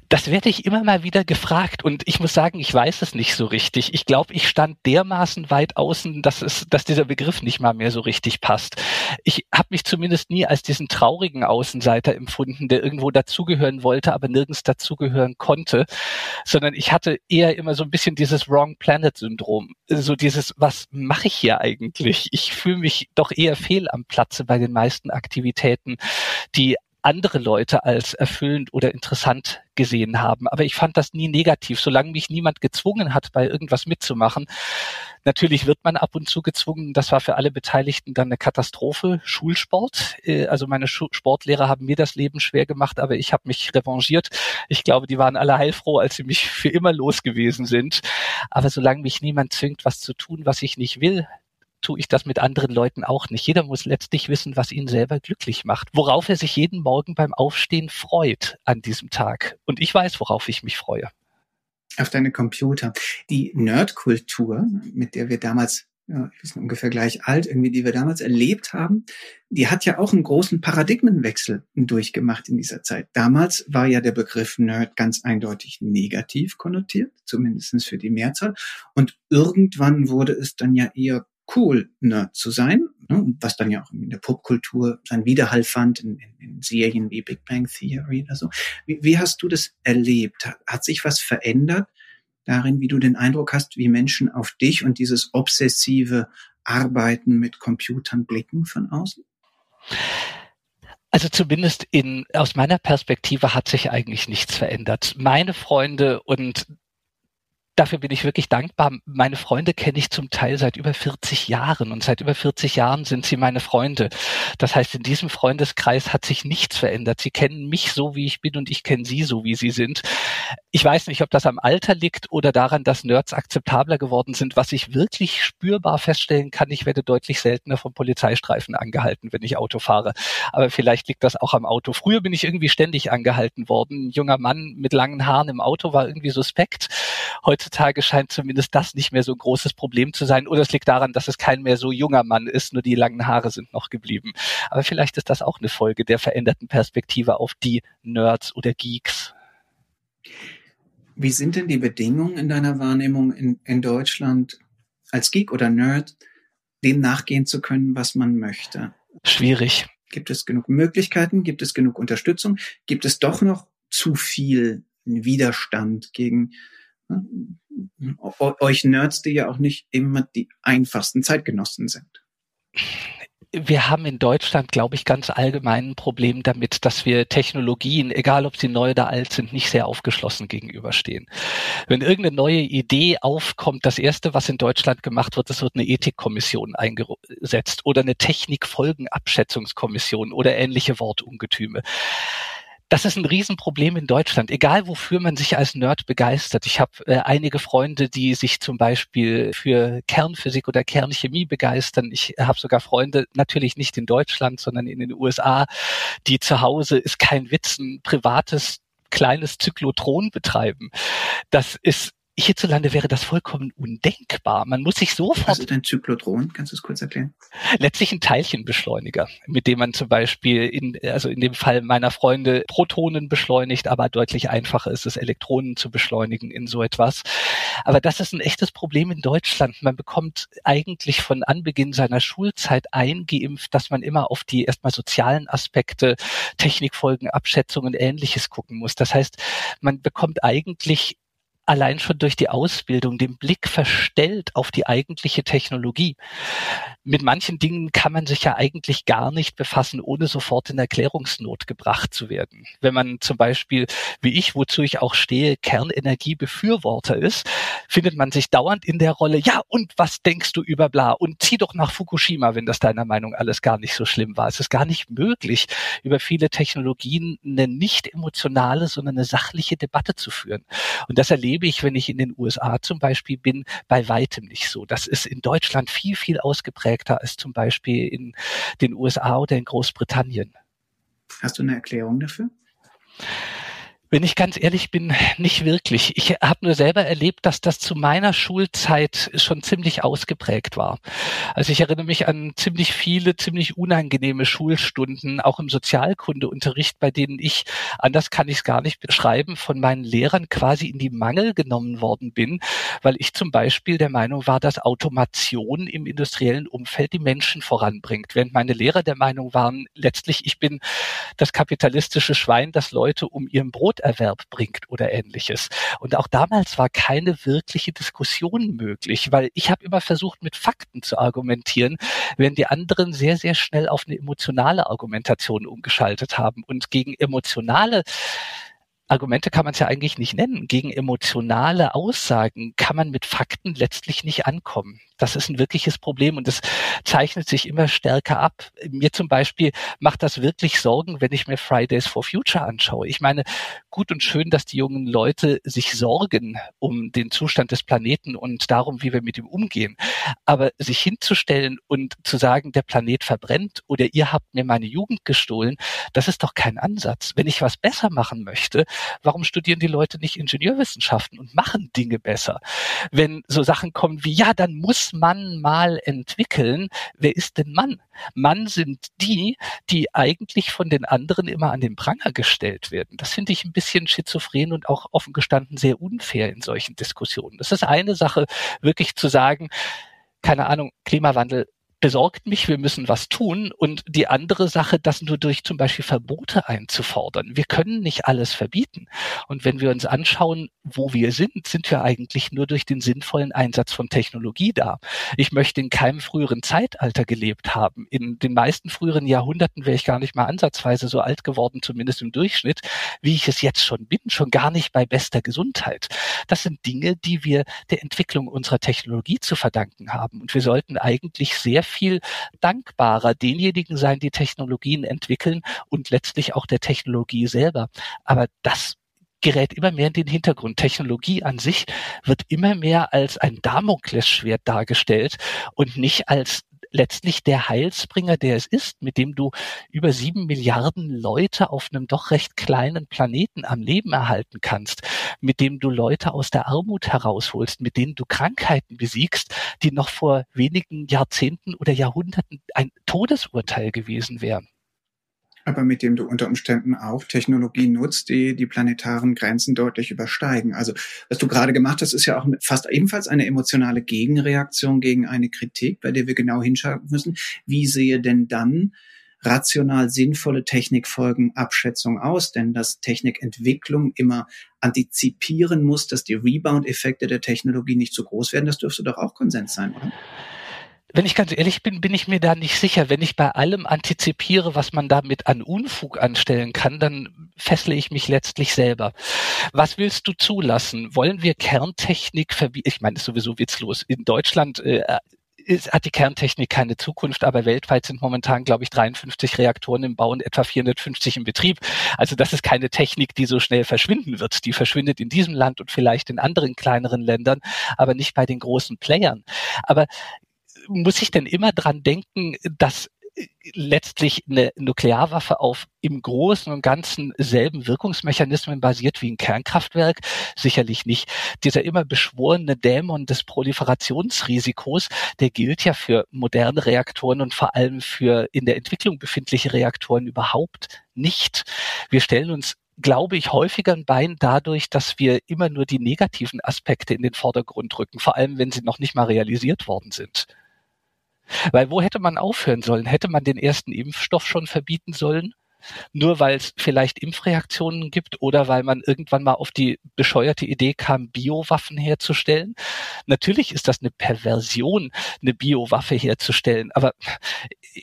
Das werde ich immer mal wieder gefragt und ich muss sagen, ich weiß es nicht so richtig. Ich glaube, ich stand dermaßen weit außen, dass es, dass dieser Begriff nicht mal mehr so richtig passt. Ich habe mich zumindest nie als diesen traurigen Außenseiter empfunden, der irgendwo dazugehören wollte, aber nirgends dazugehören konnte, sondern ich hatte eher immer so ein bisschen dieses Wrong Planet Syndrom, so dieses, was mache ich hier eigentlich? Ich fühle mich doch eher fehl am Platze bei den meisten Aktivitäten, die andere Leute als erfüllend oder interessant gesehen haben. Aber ich fand das nie negativ, solange mich niemand gezwungen hat, bei irgendwas mitzumachen. Natürlich wird man ab und zu gezwungen. Das war für alle Beteiligten dann eine Katastrophe. Schulsport. Äh, also meine Sportlehrer haben mir das Leben schwer gemacht, aber ich habe mich revanchiert. Ich glaube, die waren alle heilfroh, als sie mich für immer los gewesen sind. Aber solange mich niemand zwingt, was zu tun, was ich nicht will, tue ich das mit anderen Leuten auch nicht. Jeder muss letztlich wissen, was ihn selber glücklich macht, worauf er sich jeden Morgen beim Aufstehen freut an diesem Tag. Und ich weiß, worauf ich mich freue. Auf deine Computer. Die Nerdkultur, mit der wir damals ja, ich bin ungefähr gleich alt, irgendwie, die wir damals erlebt haben, die hat ja auch einen großen Paradigmenwechsel durchgemacht in dieser Zeit. Damals war ja der Begriff Nerd ganz eindeutig negativ konnotiert, zumindestens für die Mehrzahl. Und irgendwann wurde es dann ja eher cool, Nerd zu sein, ne, was dann ja auch in der Popkultur seinen Widerhall fand, in, in, in Serien wie Big Bang Theory oder so. Wie, wie hast du das erlebt? Hat, hat sich was verändert darin, wie du den Eindruck hast, wie Menschen auf dich und dieses obsessive Arbeiten mit Computern blicken von außen? Also zumindest in, aus meiner Perspektive hat sich eigentlich nichts verändert. Meine Freunde und dafür bin ich wirklich dankbar. Meine Freunde kenne ich zum Teil seit über 40 Jahren und seit über 40 Jahren sind sie meine Freunde. Das heißt, in diesem Freundeskreis hat sich nichts verändert. Sie kennen mich so, wie ich bin und ich kenne sie so, wie sie sind. Ich weiß nicht, ob das am Alter liegt oder daran, dass Nerds akzeptabler geworden sind. Was ich wirklich spürbar feststellen kann, ich werde deutlich seltener vom Polizeistreifen angehalten, wenn ich Auto fahre. Aber vielleicht liegt das auch am Auto. Früher bin ich irgendwie ständig angehalten worden. Ein junger Mann mit langen Haaren im Auto war irgendwie suspekt. Heutzutage scheint zumindest das nicht mehr so ein großes Problem zu sein. Oder es liegt daran, dass es kein mehr so junger Mann ist, nur die langen Haare sind noch geblieben. Aber vielleicht ist das auch eine Folge der veränderten Perspektive auf die Nerds oder Geeks. Wie sind denn die Bedingungen in deiner Wahrnehmung in, in Deutschland als Geek oder Nerd, dem nachgehen zu können, was man möchte? Schwierig. Gibt es genug Möglichkeiten? Gibt es genug Unterstützung? Gibt es doch noch zu viel Widerstand gegen euch Nerds, die ja auch nicht immer die einfachsten Zeitgenossen sind. Wir haben in Deutschland, glaube ich, ganz allgemein ein Problem damit, dass wir Technologien, egal ob sie neu oder alt sind, nicht sehr aufgeschlossen gegenüberstehen. Wenn irgendeine neue Idee aufkommt, das erste, was in Deutschland gemacht wird, es wird eine Ethikkommission eingesetzt oder eine Technikfolgenabschätzungskommission oder ähnliche Wortungetüme das ist ein Riesenproblem in Deutschland, egal wofür man sich als Nerd begeistert. Ich habe äh, einige Freunde, die sich zum Beispiel für Kernphysik oder Kernchemie begeistern. Ich habe sogar Freunde, natürlich nicht in Deutschland, sondern in den USA, die zu Hause, ist kein Witz, ein privates kleines Zyklotron betreiben. Das ist hierzulande wäre das vollkommen undenkbar. Man muss sich sofort. Was ist ein Zyklotron? Kannst du es kurz erklären? Letztlich ein Teilchenbeschleuniger, mit dem man zum Beispiel in, also in dem Fall meiner Freunde Protonen beschleunigt, aber deutlich einfacher ist es, Elektronen zu beschleunigen in so etwas. Aber das ist ein echtes Problem in Deutschland. Man bekommt eigentlich von Anbeginn seiner Schulzeit eingeimpft, dass man immer auf die erstmal sozialen Aspekte, Technikfolgen, Abschätzungen, ähnliches gucken muss. Das heißt, man bekommt eigentlich allein schon durch die Ausbildung den Blick verstellt auf die eigentliche Technologie. Mit manchen Dingen kann man sich ja eigentlich gar nicht befassen, ohne sofort in Erklärungsnot gebracht zu werden. Wenn man zum Beispiel, wie ich, wozu ich auch stehe, Kernenergiebefürworter ist, findet man sich dauernd in der Rolle, ja, und was denkst du über bla? Und zieh doch nach Fukushima, wenn das deiner Meinung alles gar nicht so schlimm war. Es ist gar nicht möglich, über viele Technologien eine nicht emotionale, sondern eine sachliche Debatte zu führen. Und das erlebe ich, wenn ich in den USA zum Beispiel bin, bei weitem nicht so. Das ist in Deutschland viel, viel ausgeprägter als zum Beispiel in den USA oder in Großbritannien. Hast du eine Erklärung dafür? Wenn ich ganz ehrlich bin, nicht wirklich. Ich habe nur selber erlebt, dass das zu meiner Schulzeit schon ziemlich ausgeprägt war. Also ich erinnere mich an ziemlich viele, ziemlich unangenehme Schulstunden, auch im Sozialkundeunterricht, bei denen ich, anders kann ich es gar nicht beschreiben, von meinen Lehrern quasi in die Mangel genommen worden bin, weil ich zum Beispiel der Meinung war, dass Automation im industriellen Umfeld die Menschen voranbringt, während meine Lehrer der Meinung waren, letztlich ich bin das kapitalistische Schwein, das Leute um ihren Broterwerb bringt oder ähnliches. Und auch damals war keine wirkliche Diskussion möglich, weil ich habe immer versucht, mit Fakten zu argumentieren, während die anderen sehr, sehr schnell auf eine emotionale Argumentation umgeschaltet haben. Und gegen emotionale Argumente kann man es ja eigentlich nicht nennen. Gegen emotionale Aussagen kann man mit Fakten letztlich nicht ankommen. Das ist ein wirkliches Problem und es zeichnet sich immer stärker ab. Mir zum Beispiel macht das wirklich Sorgen, wenn ich mir Fridays for Future anschaue. Ich meine, gut und schön, dass die jungen Leute sich sorgen um den Zustand des Planeten und darum, wie wir mit ihm umgehen. Aber sich hinzustellen und zu sagen, der Planet verbrennt oder ihr habt mir meine Jugend gestohlen, das ist doch kein Ansatz. Wenn ich was besser machen möchte, warum studieren die Leute nicht Ingenieurwissenschaften und machen Dinge besser? Wenn so Sachen kommen wie, ja, dann muss man mal entwickeln. Wer ist denn Mann? Mann sind die, die eigentlich von den anderen immer an den Pranger gestellt werden. Das finde ich ein bisschen schizophren und auch offen gestanden sehr unfair in solchen Diskussionen. Das ist eine Sache, wirklich zu sagen, keine Ahnung, Klimawandel besorgt mich, wir müssen was tun. Und die andere Sache, das nur durch zum Beispiel Verbote einzufordern. Wir können nicht alles verbieten. Und wenn wir uns anschauen, wo wir sind, sind wir eigentlich nur durch den sinnvollen Einsatz von Technologie da. Ich möchte in keinem früheren Zeitalter gelebt haben. In den meisten früheren Jahrhunderten wäre ich gar nicht mal ansatzweise so alt geworden, zumindest im Durchschnitt, wie ich es jetzt schon bin, schon gar nicht bei bester Gesundheit. Das sind Dinge, die wir der Entwicklung unserer Technologie zu verdanken haben. Und wir sollten eigentlich sehr viel dankbarer denjenigen sein, die Technologien entwickeln und letztlich auch der Technologie selber. Aber das gerät immer mehr in den Hintergrund. Technologie an sich wird immer mehr als ein Damoklesschwert dargestellt und nicht als letztlich der Heilsbringer, der es ist, mit dem du über sieben Milliarden Leute auf einem doch recht kleinen Planeten am Leben erhalten kannst, mit dem du Leute aus der Armut herausholst, mit denen du Krankheiten besiegst, die noch vor wenigen Jahrzehnten oder Jahrhunderten ein Todesurteil gewesen wären aber mit dem du unter Umständen auch Technologien nutzt, die die planetaren Grenzen deutlich übersteigen. Also was du gerade gemacht hast, ist ja auch fast ebenfalls eine emotionale Gegenreaktion gegen eine Kritik, bei der wir genau hinschauen müssen. Wie sehe denn dann rational sinnvolle Technikfolgenabschätzung aus? Denn dass Technikentwicklung immer antizipieren muss, dass die Rebound-Effekte der Technologie nicht so groß werden, das dürfte doch auch Konsens sein, oder? Wenn ich ganz ehrlich bin, bin ich mir da nicht sicher. Wenn ich bei allem antizipiere, was man damit an Unfug anstellen kann, dann fessle ich mich letztlich selber. Was willst du zulassen? Wollen wir Kerntechnik verbieten? Ich meine, ist sowieso witzlos. In Deutschland äh, ist, hat die Kerntechnik keine Zukunft, aber weltweit sind momentan, glaube ich, 53 Reaktoren im Bau und etwa 450 im Betrieb. Also das ist keine Technik, die so schnell verschwinden wird. Die verschwindet in diesem Land und vielleicht in anderen kleineren Ländern, aber nicht bei den großen Playern. Aber muss ich denn immer dran denken, dass äh, letztlich eine Nuklearwaffe auf im Großen und Ganzen selben Wirkungsmechanismen basiert wie ein Kernkraftwerk? Sicherlich nicht. Dieser immer beschworene Dämon des Proliferationsrisikos, der gilt ja für moderne Reaktoren und vor allem für in der Entwicklung befindliche Reaktoren überhaupt nicht. Wir stellen uns glaube ich, häufiger ein Bein dadurch, dass wir immer nur die negativen Aspekte in den Vordergrund rücken, vor allem wenn sie noch nicht mal realisiert worden sind. Weil wo hätte man aufhören sollen? Hätte man den ersten Impfstoff schon verbieten sollen? Nur weil es vielleicht Impfreaktionen gibt oder weil man irgendwann mal auf die bescheuerte Idee kam, Biowaffen herzustellen. Natürlich ist das eine Perversion, eine Biowaffe herzustellen. Aber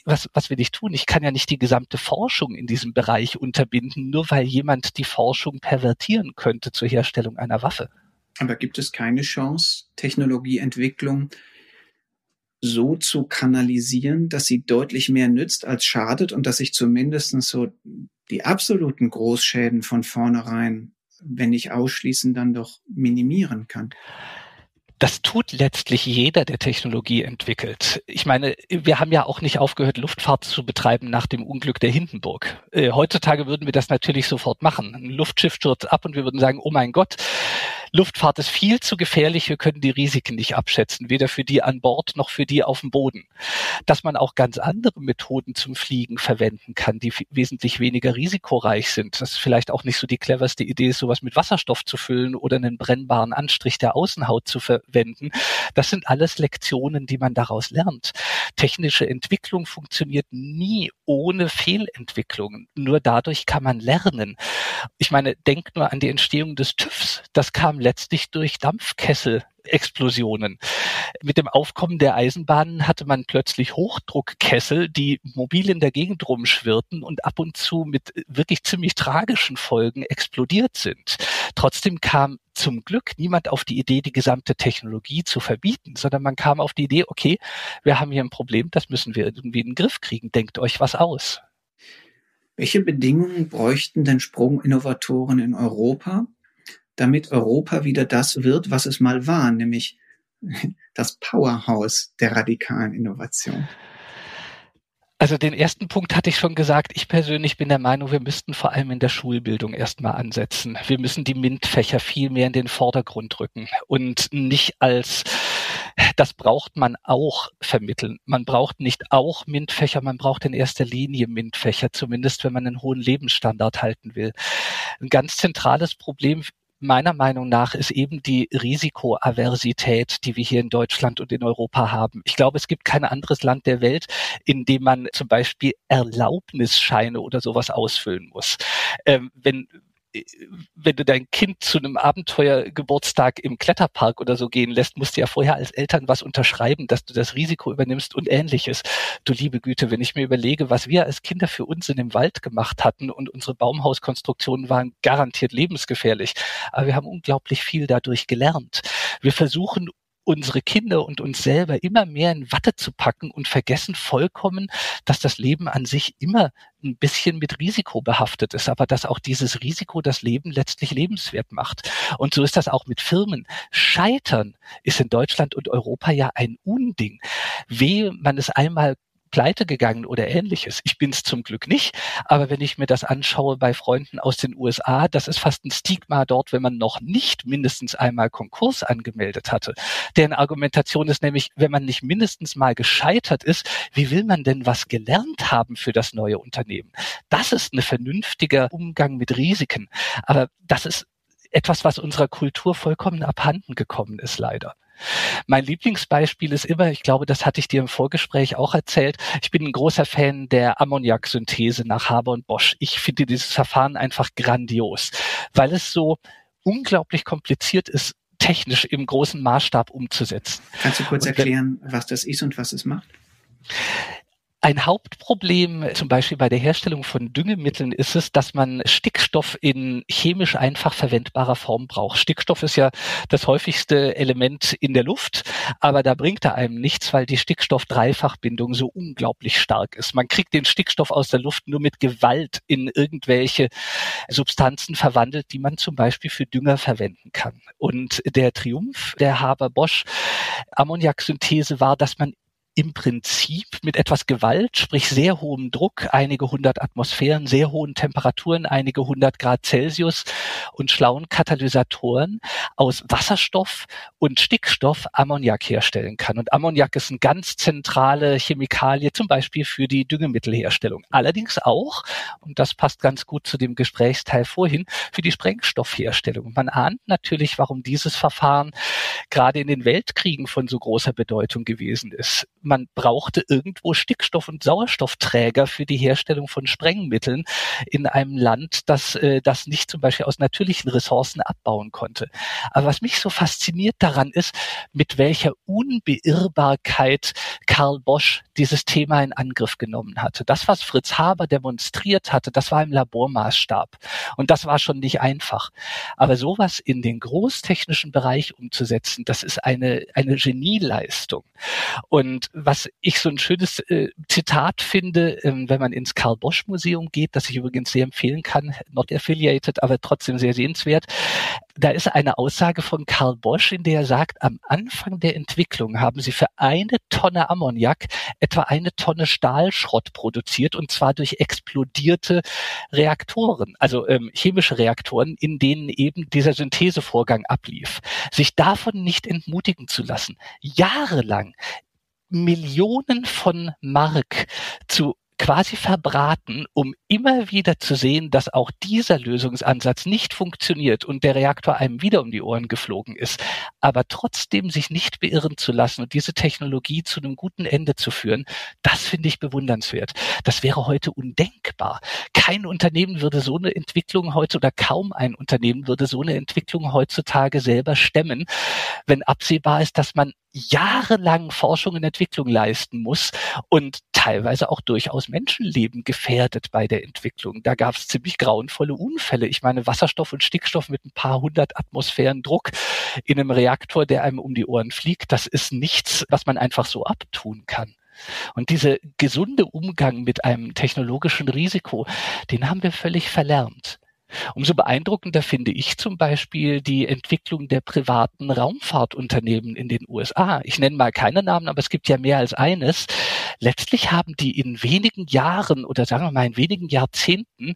was, was will ich tun? Ich kann ja nicht die gesamte Forschung in diesem Bereich unterbinden, nur weil jemand die Forschung pervertieren könnte zur Herstellung einer Waffe. Aber gibt es keine Chance, Technologieentwicklung so zu kanalisieren, dass sie deutlich mehr nützt als schadet und dass ich zumindest so die absoluten Großschäden von vornherein, wenn nicht ausschließen, dann doch minimieren kann. Das tut letztlich jeder, der Technologie entwickelt. Ich meine, wir haben ja auch nicht aufgehört, Luftfahrt zu betreiben nach dem Unglück der Hindenburg. Äh, heutzutage würden wir das natürlich sofort machen. Ein Luftschiff stürzt ab und wir würden sagen, oh mein Gott, Luftfahrt ist viel zu gefährlich, wir können die Risiken nicht abschätzen, weder für die an Bord noch für die auf dem Boden. Dass man auch ganz andere Methoden zum Fliegen verwenden kann, die wesentlich weniger risikoreich sind. Das ist vielleicht auch nicht so die cleverste Idee, sowas mit Wasserstoff zu füllen oder einen brennbaren Anstrich der Außenhaut zu verwenden. Das sind alles Lektionen, die man daraus lernt. Technische Entwicklung funktioniert nie ohne Fehlentwicklungen. Nur dadurch kann man lernen. Ich meine, denkt nur an die Entstehung des TÜVs. Das kam letztlich durch Dampfkessel Explosionen. Mit dem Aufkommen der Eisenbahnen hatte man plötzlich Hochdruckkessel, die mobil in der Gegend rumschwirrten und ab und zu mit wirklich ziemlich tragischen Folgen explodiert sind. Trotzdem kam zum Glück niemand auf die Idee, die gesamte Technologie zu verbieten, sondern man kam auf die Idee, okay, wir haben hier ein Problem, das müssen wir irgendwie in den Griff kriegen. Denkt euch was aus. Welche Bedingungen bräuchten denn Sprunginnovatoren in Europa, damit Europa wieder das wird, was es mal war, nämlich das Powerhouse der radikalen Innovation? Also den ersten Punkt hatte ich schon gesagt. Ich persönlich bin der Meinung, wir müssten vor allem in der Schulbildung erstmal ansetzen. Wir müssen die MINT-Fächer viel mehr in den Vordergrund rücken und nicht als das braucht man auch vermitteln. Man braucht nicht auch MINT-Fächer, man braucht in erster Linie MINT-Fächer, zumindest wenn man einen hohen Lebensstandard halten will. Ein ganz zentrales Problem meiner Meinung nach ist eben die Risikoaversität, die wir hier in Deutschland und in Europa haben. Ich glaube, es gibt kein anderes Land der Welt, in dem man zum Beispiel Erlaubnisscheine oder sowas ausfüllen muss. Ähm, wenn wenn du dein Kind zu einem Abenteuergeburtstag im Kletterpark oder so gehen lässt, musst du ja vorher als Eltern was unterschreiben, dass du das Risiko übernimmst und ähnliches. Du liebe Güte, wenn ich mir überlege, was wir als Kinder für Unsinn im Wald gemacht hatten und unsere Baumhauskonstruktionen waren garantiert lebensgefährlich. Aber wir haben unglaublich viel dadurch gelernt. Wir versuchen unsere Kinder und uns selber immer mehr in Watte zu packen und vergessen vollkommen, dass das Leben an sich immer ein bisschen mit Risiko behaftet ist, aber dass auch dieses Risiko das Leben letztlich lebenswert macht. Und so ist das auch mit Firmen. Scheitern ist in Deutschland und Europa ja ein Unding. Wehe, man es einmal pleite gegangen oder ähnliches. Ich bin es zum Glück nicht, aber wenn ich mir das anschaue bei Freunden aus den USA, das ist fast ein Stigma dort, wenn man noch nicht mindestens einmal Konkurs angemeldet hatte. Deren Argumentation ist nämlich, wenn man nicht mindestens mal gescheitert ist, wie will man denn was gelernt haben für das neue Unternehmen? Das ist ein vernünftiger Umgang mit Risiken. Aber das ist etwas, was unserer Kultur vollkommen abhanden gekommen ist, leider. Mein Lieblingsbeispiel ist immer, ich glaube, das hatte ich dir im Vorgespräch auch erzählt, ich bin ein großer Fan der Ammoniaksynthese nach Haber und Bosch. Ich finde dieses Verfahren einfach grandios, weil es so unglaublich kompliziert ist, technisch im großen Maßstab umzusetzen. Kannst du kurz erklären, was das ist und was es macht? Ein Hauptproblem zum Beispiel bei der Herstellung von Düngemitteln ist es, dass man Stickstoff in chemisch einfach verwendbarer Form braucht. Stickstoff ist ja das häufigste Element in der Luft, aber da bringt er einem nichts, weil die Stickstoff-Dreifachbindung so unglaublich stark ist. Man kriegt den Stickstoff aus der Luft nur mit Gewalt in irgendwelche Substanzen verwandelt, die man zum Beispiel für Dünger verwenden kann. Und der Triumph der Haber-Bosch Ammoniaksynthese war, dass man im Prinzip mit etwas Gewalt, sprich sehr hohem Druck, einige hundert Atmosphären, sehr hohen Temperaturen, einige hundert Grad Celsius und schlauen Katalysatoren aus Wasserstoff und Stickstoff Ammoniak herstellen kann. Und Ammoniak ist eine ganz zentrale Chemikalie, zum Beispiel für die Düngemittelherstellung. Allerdings auch, und das passt ganz gut zu dem Gesprächsteil vorhin, für die Sprengstoffherstellung. Man ahnt natürlich, warum dieses Verfahren gerade in den Weltkriegen von so großer Bedeutung gewesen ist man brauchte irgendwo Stickstoff- und Sauerstoffträger für die Herstellung von Sprengmitteln in einem Land, das äh, das nicht zum Beispiel aus natürlichen Ressourcen abbauen konnte. Aber was mich so fasziniert daran ist, mit welcher Unbeirrbarkeit Karl Bosch dieses Thema in Angriff genommen hatte. Das, was Fritz Haber demonstriert hatte, das war im Labormaßstab. Und das war schon nicht einfach. Aber sowas in den großtechnischen Bereich umzusetzen, das ist eine, eine Genieleistung. Und was ich so ein schönes äh, Zitat finde, ähm, wenn man ins Karl Bosch Museum geht, das ich übrigens sehr empfehlen kann, not affiliated, aber trotzdem sehr sehenswert. Da ist eine Aussage von Karl Bosch, in der er sagt, am Anfang der Entwicklung haben sie für eine Tonne Ammoniak etwa eine Tonne Stahlschrott produziert und zwar durch explodierte Reaktoren, also ähm, chemische Reaktoren, in denen eben dieser Synthesevorgang ablief. Sich davon nicht entmutigen zu lassen, jahrelang Millionen von Mark zu quasi verbraten, um immer wieder zu sehen, dass auch dieser Lösungsansatz nicht funktioniert und der Reaktor einem wieder um die Ohren geflogen ist, aber trotzdem sich nicht beirren zu lassen und diese Technologie zu einem guten Ende zu führen, das finde ich bewundernswert. Das wäre heute undenkbar. Kein Unternehmen würde so eine Entwicklung heute oder kaum ein Unternehmen würde so eine Entwicklung heutzutage selber stemmen, wenn absehbar ist, dass man jahrelang Forschung und Entwicklung leisten muss und teilweise auch durchaus Menschenleben gefährdet bei der Entwicklung. Da gab es ziemlich grauenvolle Unfälle. Ich meine, Wasserstoff und Stickstoff mit ein paar hundert Atmosphären Druck in einem Reaktor, der einem um die Ohren fliegt, das ist nichts, was man einfach so abtun kann. Und dieser gesunde Umgang mit einem technologischen Risiko, den haben wir völlig verlernt. Umso beeindruckender finde ich zum Beispiel die Entwicklung der privaten Raumfahrtunternehmen in den USA. Ich nenne mal keine Namen, aber es gibt ja mehr als eines. Letztlich haben die in wenigen Jahren oder sagen wir mal in wenigen Jahrzehnten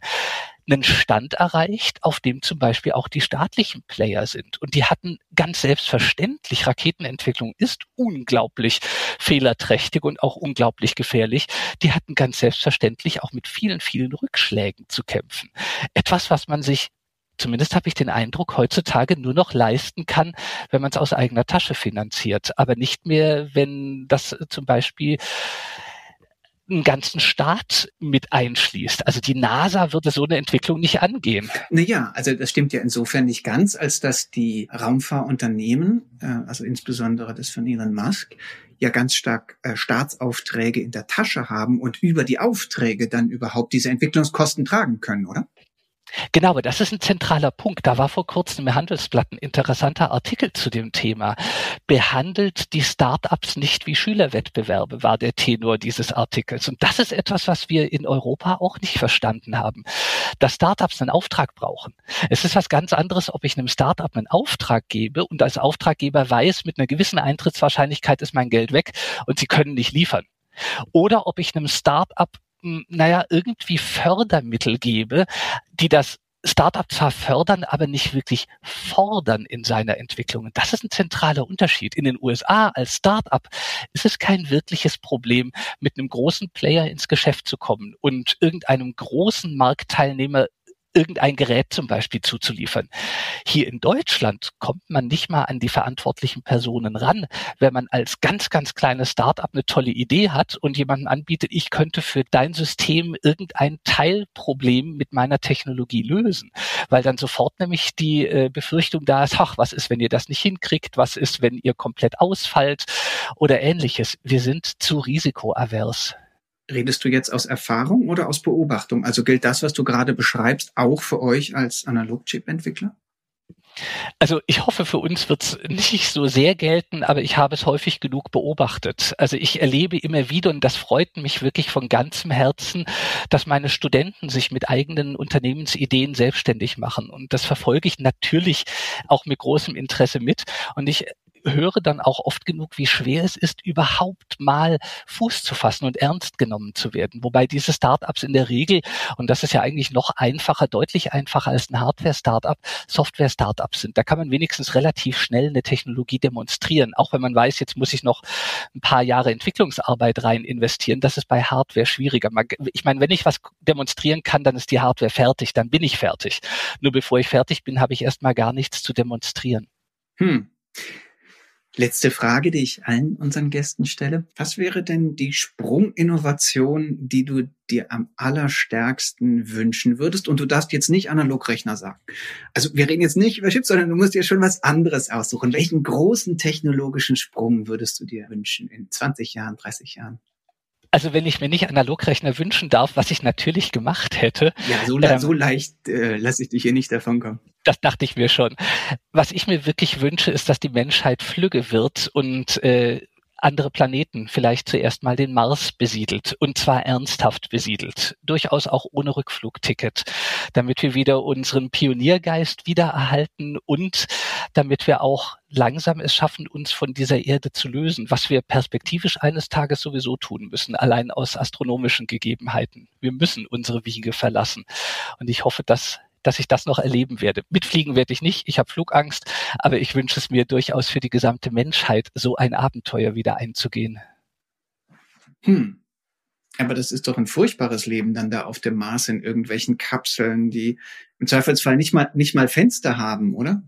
einen Stand erreicht, auf dem zum Beispiel auch die staatlichen Player sind. Und die hatten ganz selbstverständlich, Raketenentwicklung ist unglaublich fehlerträchtig und auch unglaublich gefährlich. Die hatten ganz selbstverständlich auch mit vielen, vielen Rückschlägen zu kämpfen. Etwas, was man sich zumindest habe ich den Eindruck, heutzutage nur noch leisten kann, wenn man es aus eigener Tasche finanziert, aber nicht mehr, wenn das zum Beispiel einen ganzen Staat mit einschließt. Also die NASA würde so eine Entwicklung nicht angehen. Naja, also das stimmt ja insofern nicht ganz, als dass die Raumfahrunternehmen, äh, also insbesondere das von Elon Musk, ja ganz stark äh, Staatsaufträge in der Tasche haben und über die Aufträge dann überhaupt diese Entwicklungskosten tragen können, oder? Genau, das ist ein zentraler Punkt. Da war vor kurzem im Handelsblatt ein interessanter Artikel zu dem Thema. Behandelt die Start-ups nicht wie Schülerwettbewerbe, war der Tenor dieses Artikels. Und das ist etwas, was wir in Europa auch nicht verstanden haben, dass Start-ups einen Auftrag brauchen. Es ist was ganz anderes, ob ich einem Start-up einen Auftrag gebe und als Auftraggeber weiß, mit einer gewissen Eintrittswahrscheinlichkeit ist mein Geld weg und sie können nicht liefern. Oder ob ich einem Start-up naja, irgendwie Fördermittel gebe, die das Startup zwar fördern, aber nicht wirklich fordern in seiner Entwicklung. Und das ist ein zentraler Unterschied. In den USA als Startup ist es kein wirkliches Problem, mit einem großen Player ins Geschäft zu kommen und irgendeinem großen Marktteilnehmer irgendein Gerät zum Beispiel zuzuliefern. Hier in Deutschland kommt man nicht mal an die verantwortlichen Personen ran, wenn man als ganz, ganz kleines Startup eine tolle Idee hat und jemanden anbietet, ich könnte für dein System irgendein Teilproblem mit meiner Technologie lösen, weil dann sofort nämlich die äh, Befürchtung da ist, ach, was ist, wenn ihr das nicht hinkriegt, was ist, wenn ihr komplett ausfallt oder ähnliches. Wir sind zu risikoavers. Redest du jetzt aus Erfahrung oder aus Beobachtung? Also gilt das, was du gerade beschreibst, auch für euch als Analog-Chip-Entwickler? Also ich hoffe, für uns wird es nicht so sehr gelten, aber ich habe es häufig genug beobachtet. Also ich erlebe immer wieder, und das freut mich wirklich von ganzem Herzen, dass meine Studenten sich mit eigenen Unternehmensideen selbstständig machen. Und das verfolge ich natürlich auch mit großem Interesse mit. Und ich höre dann auch oft genug, wie schwer es ist, überhaupt mal Fuß zu fassen und ernst genommen zu werden. Wobei diese Startups in der Regel, und das ist ja eigentlich noch einfacher, deutlich einfacher als ein Hardware-Startup, Software-Startups sind. Da kann man wenigstens relativ schnell eine Technologie demonstrieren, auch wenn man weiß, jetzt muss ich noch ein paar Jahre Entwicklungsarbeit rein investieren. Das ist bei Hardware schwieriger. Ich meine, wenn ich was demonstrieren kann, dann ist die Hardware fertig, dann bin ich fertig. Nur bevor ich fertig bin, habe ich erstmal gar nichts zu demonstrieren. Hm. Letzte Frage, die ich allen unseren Gästen stelle. Was wäre denn die Sprunginnovation, die du dir am allerstärksten wünschen würdest? Und du darfst jetzt nicht Analogrechner sagen. Also wir reden jetzt nicht über Chips, sondern du musst dir schon was anderes aussuchen. Welchen großen technologischen Sprung würdest du dir wünschen in 20 Jahren, 30 Jahren? Also wenn ich mir nicht Analogrechner wünschen darf, was ich natürlich gemacht hätte. Ja, so, ähm, so leicht äh, lasse ich dich hier nicht davon kommen. Das dachte ich mir schon. Was ich mir wirklich wünsche, ist, dass die Menschheit flügge wird und äh, andere Planeten, vielleicht zuerst mal den Mars besiedelt und zwar ernsthaft besiedelt, durchaus auch ohne Rückflugticket, damit wir wieder unseren Pioniergeist wiedererhalten und damit wir auch langsam es schaffen, uns von dieser Erde zu lösen, was wir perspektivisch eines Tages sowieso tun müssen, allein aus astronomischen Gegebenheiten. Wir müssen unsere Wiege verlassen. Und ich hoffe, dass dass ich das noch erleben werde. Mitfliegen werde ich nicht, ich habe Flugangst, aber ich wünsche es mir durchaus für die gesamte Menschheit, so ein Abenteuer wieder einzugehen. Hm. Aber das ist doch ein furchtbares Leben dann da auf dem Mars in irgendwelchen Kapseln, die im Zweifelsfall nicht mal, nicht mal Fenster haben, oder?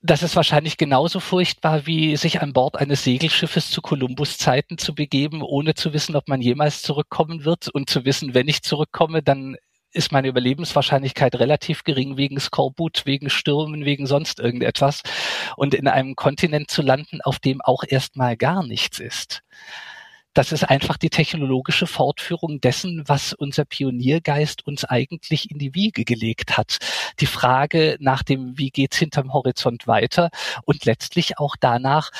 Das ist wahrscheinlich genauso furchtbar, wie sich an Bord eines Segelschiffes zu Kolumbus-Zeiten zu begeben, ohne zu wissen, ob man jemals zurückkommen wird und zu wissen, wenn ich zurückkomme, dann ist meine Überlebenswahrscheinlichkeit relativ gering wegen Skorbut, wegen Stürmen, wegen sonst irgendetwas. Und in einem Kontinent zu landen, auf dem auch erstmal gar nichts ist das ist einfach die technologische Fortführung dessen, was unser Pioniergeist uns eigentlich in die Wiege gelegt hat. Die Frage nach dem, wie geht's hinterm Horizont weiter und letztlich auch danach,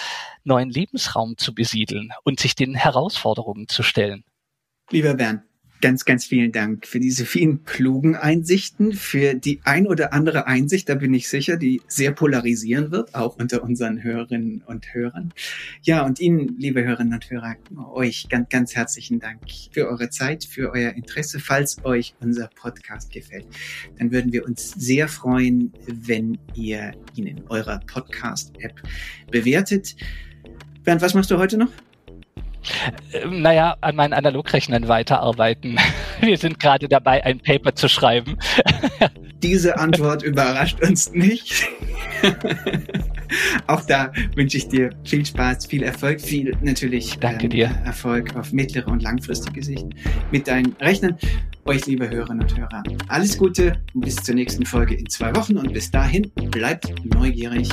neuen Lebensraum zu besiedeln und sich den Herausforderungen zu stellen. Lieber Bernd, Ganz, ganz vielen Dank für diese vielen klugen Einsichten, für die ein oder andere Einsicht, da bin ich sicher, die sehr polarisieren wird, auch unter unseren Hörerinnen und Hörern. Ja, und Ihnen, liebe Hörerinnen und Hörer, euch ganz, ganz herzlichen Dank für eure Zeit, für euer Interesse. Falls euch unser Podcast gefällt, dann würden wir uns sehr freuen, wenn ihr ihn in eurer Podcast-App bewertet. Bernd, was machst du heute noch? Ähm, naja, an meinen Analogrechnern weiterarbeiten. Wir sind gerade dabei, ein Paper zu schreiben. Diese Antwort überrascht uns nicht. Auch da wünsche ich dir viel Spaß, viel Erfolg, viel natürlich Danke ähm, dir. Erfolg auf mittlere und langfristige Sicht mit deinen Rechnern. Euch, liebe Hörerinnen und Hörer, alles Gute bis zur nächsten Folge in zwei Wochen und bis dahin bleibt neugierig.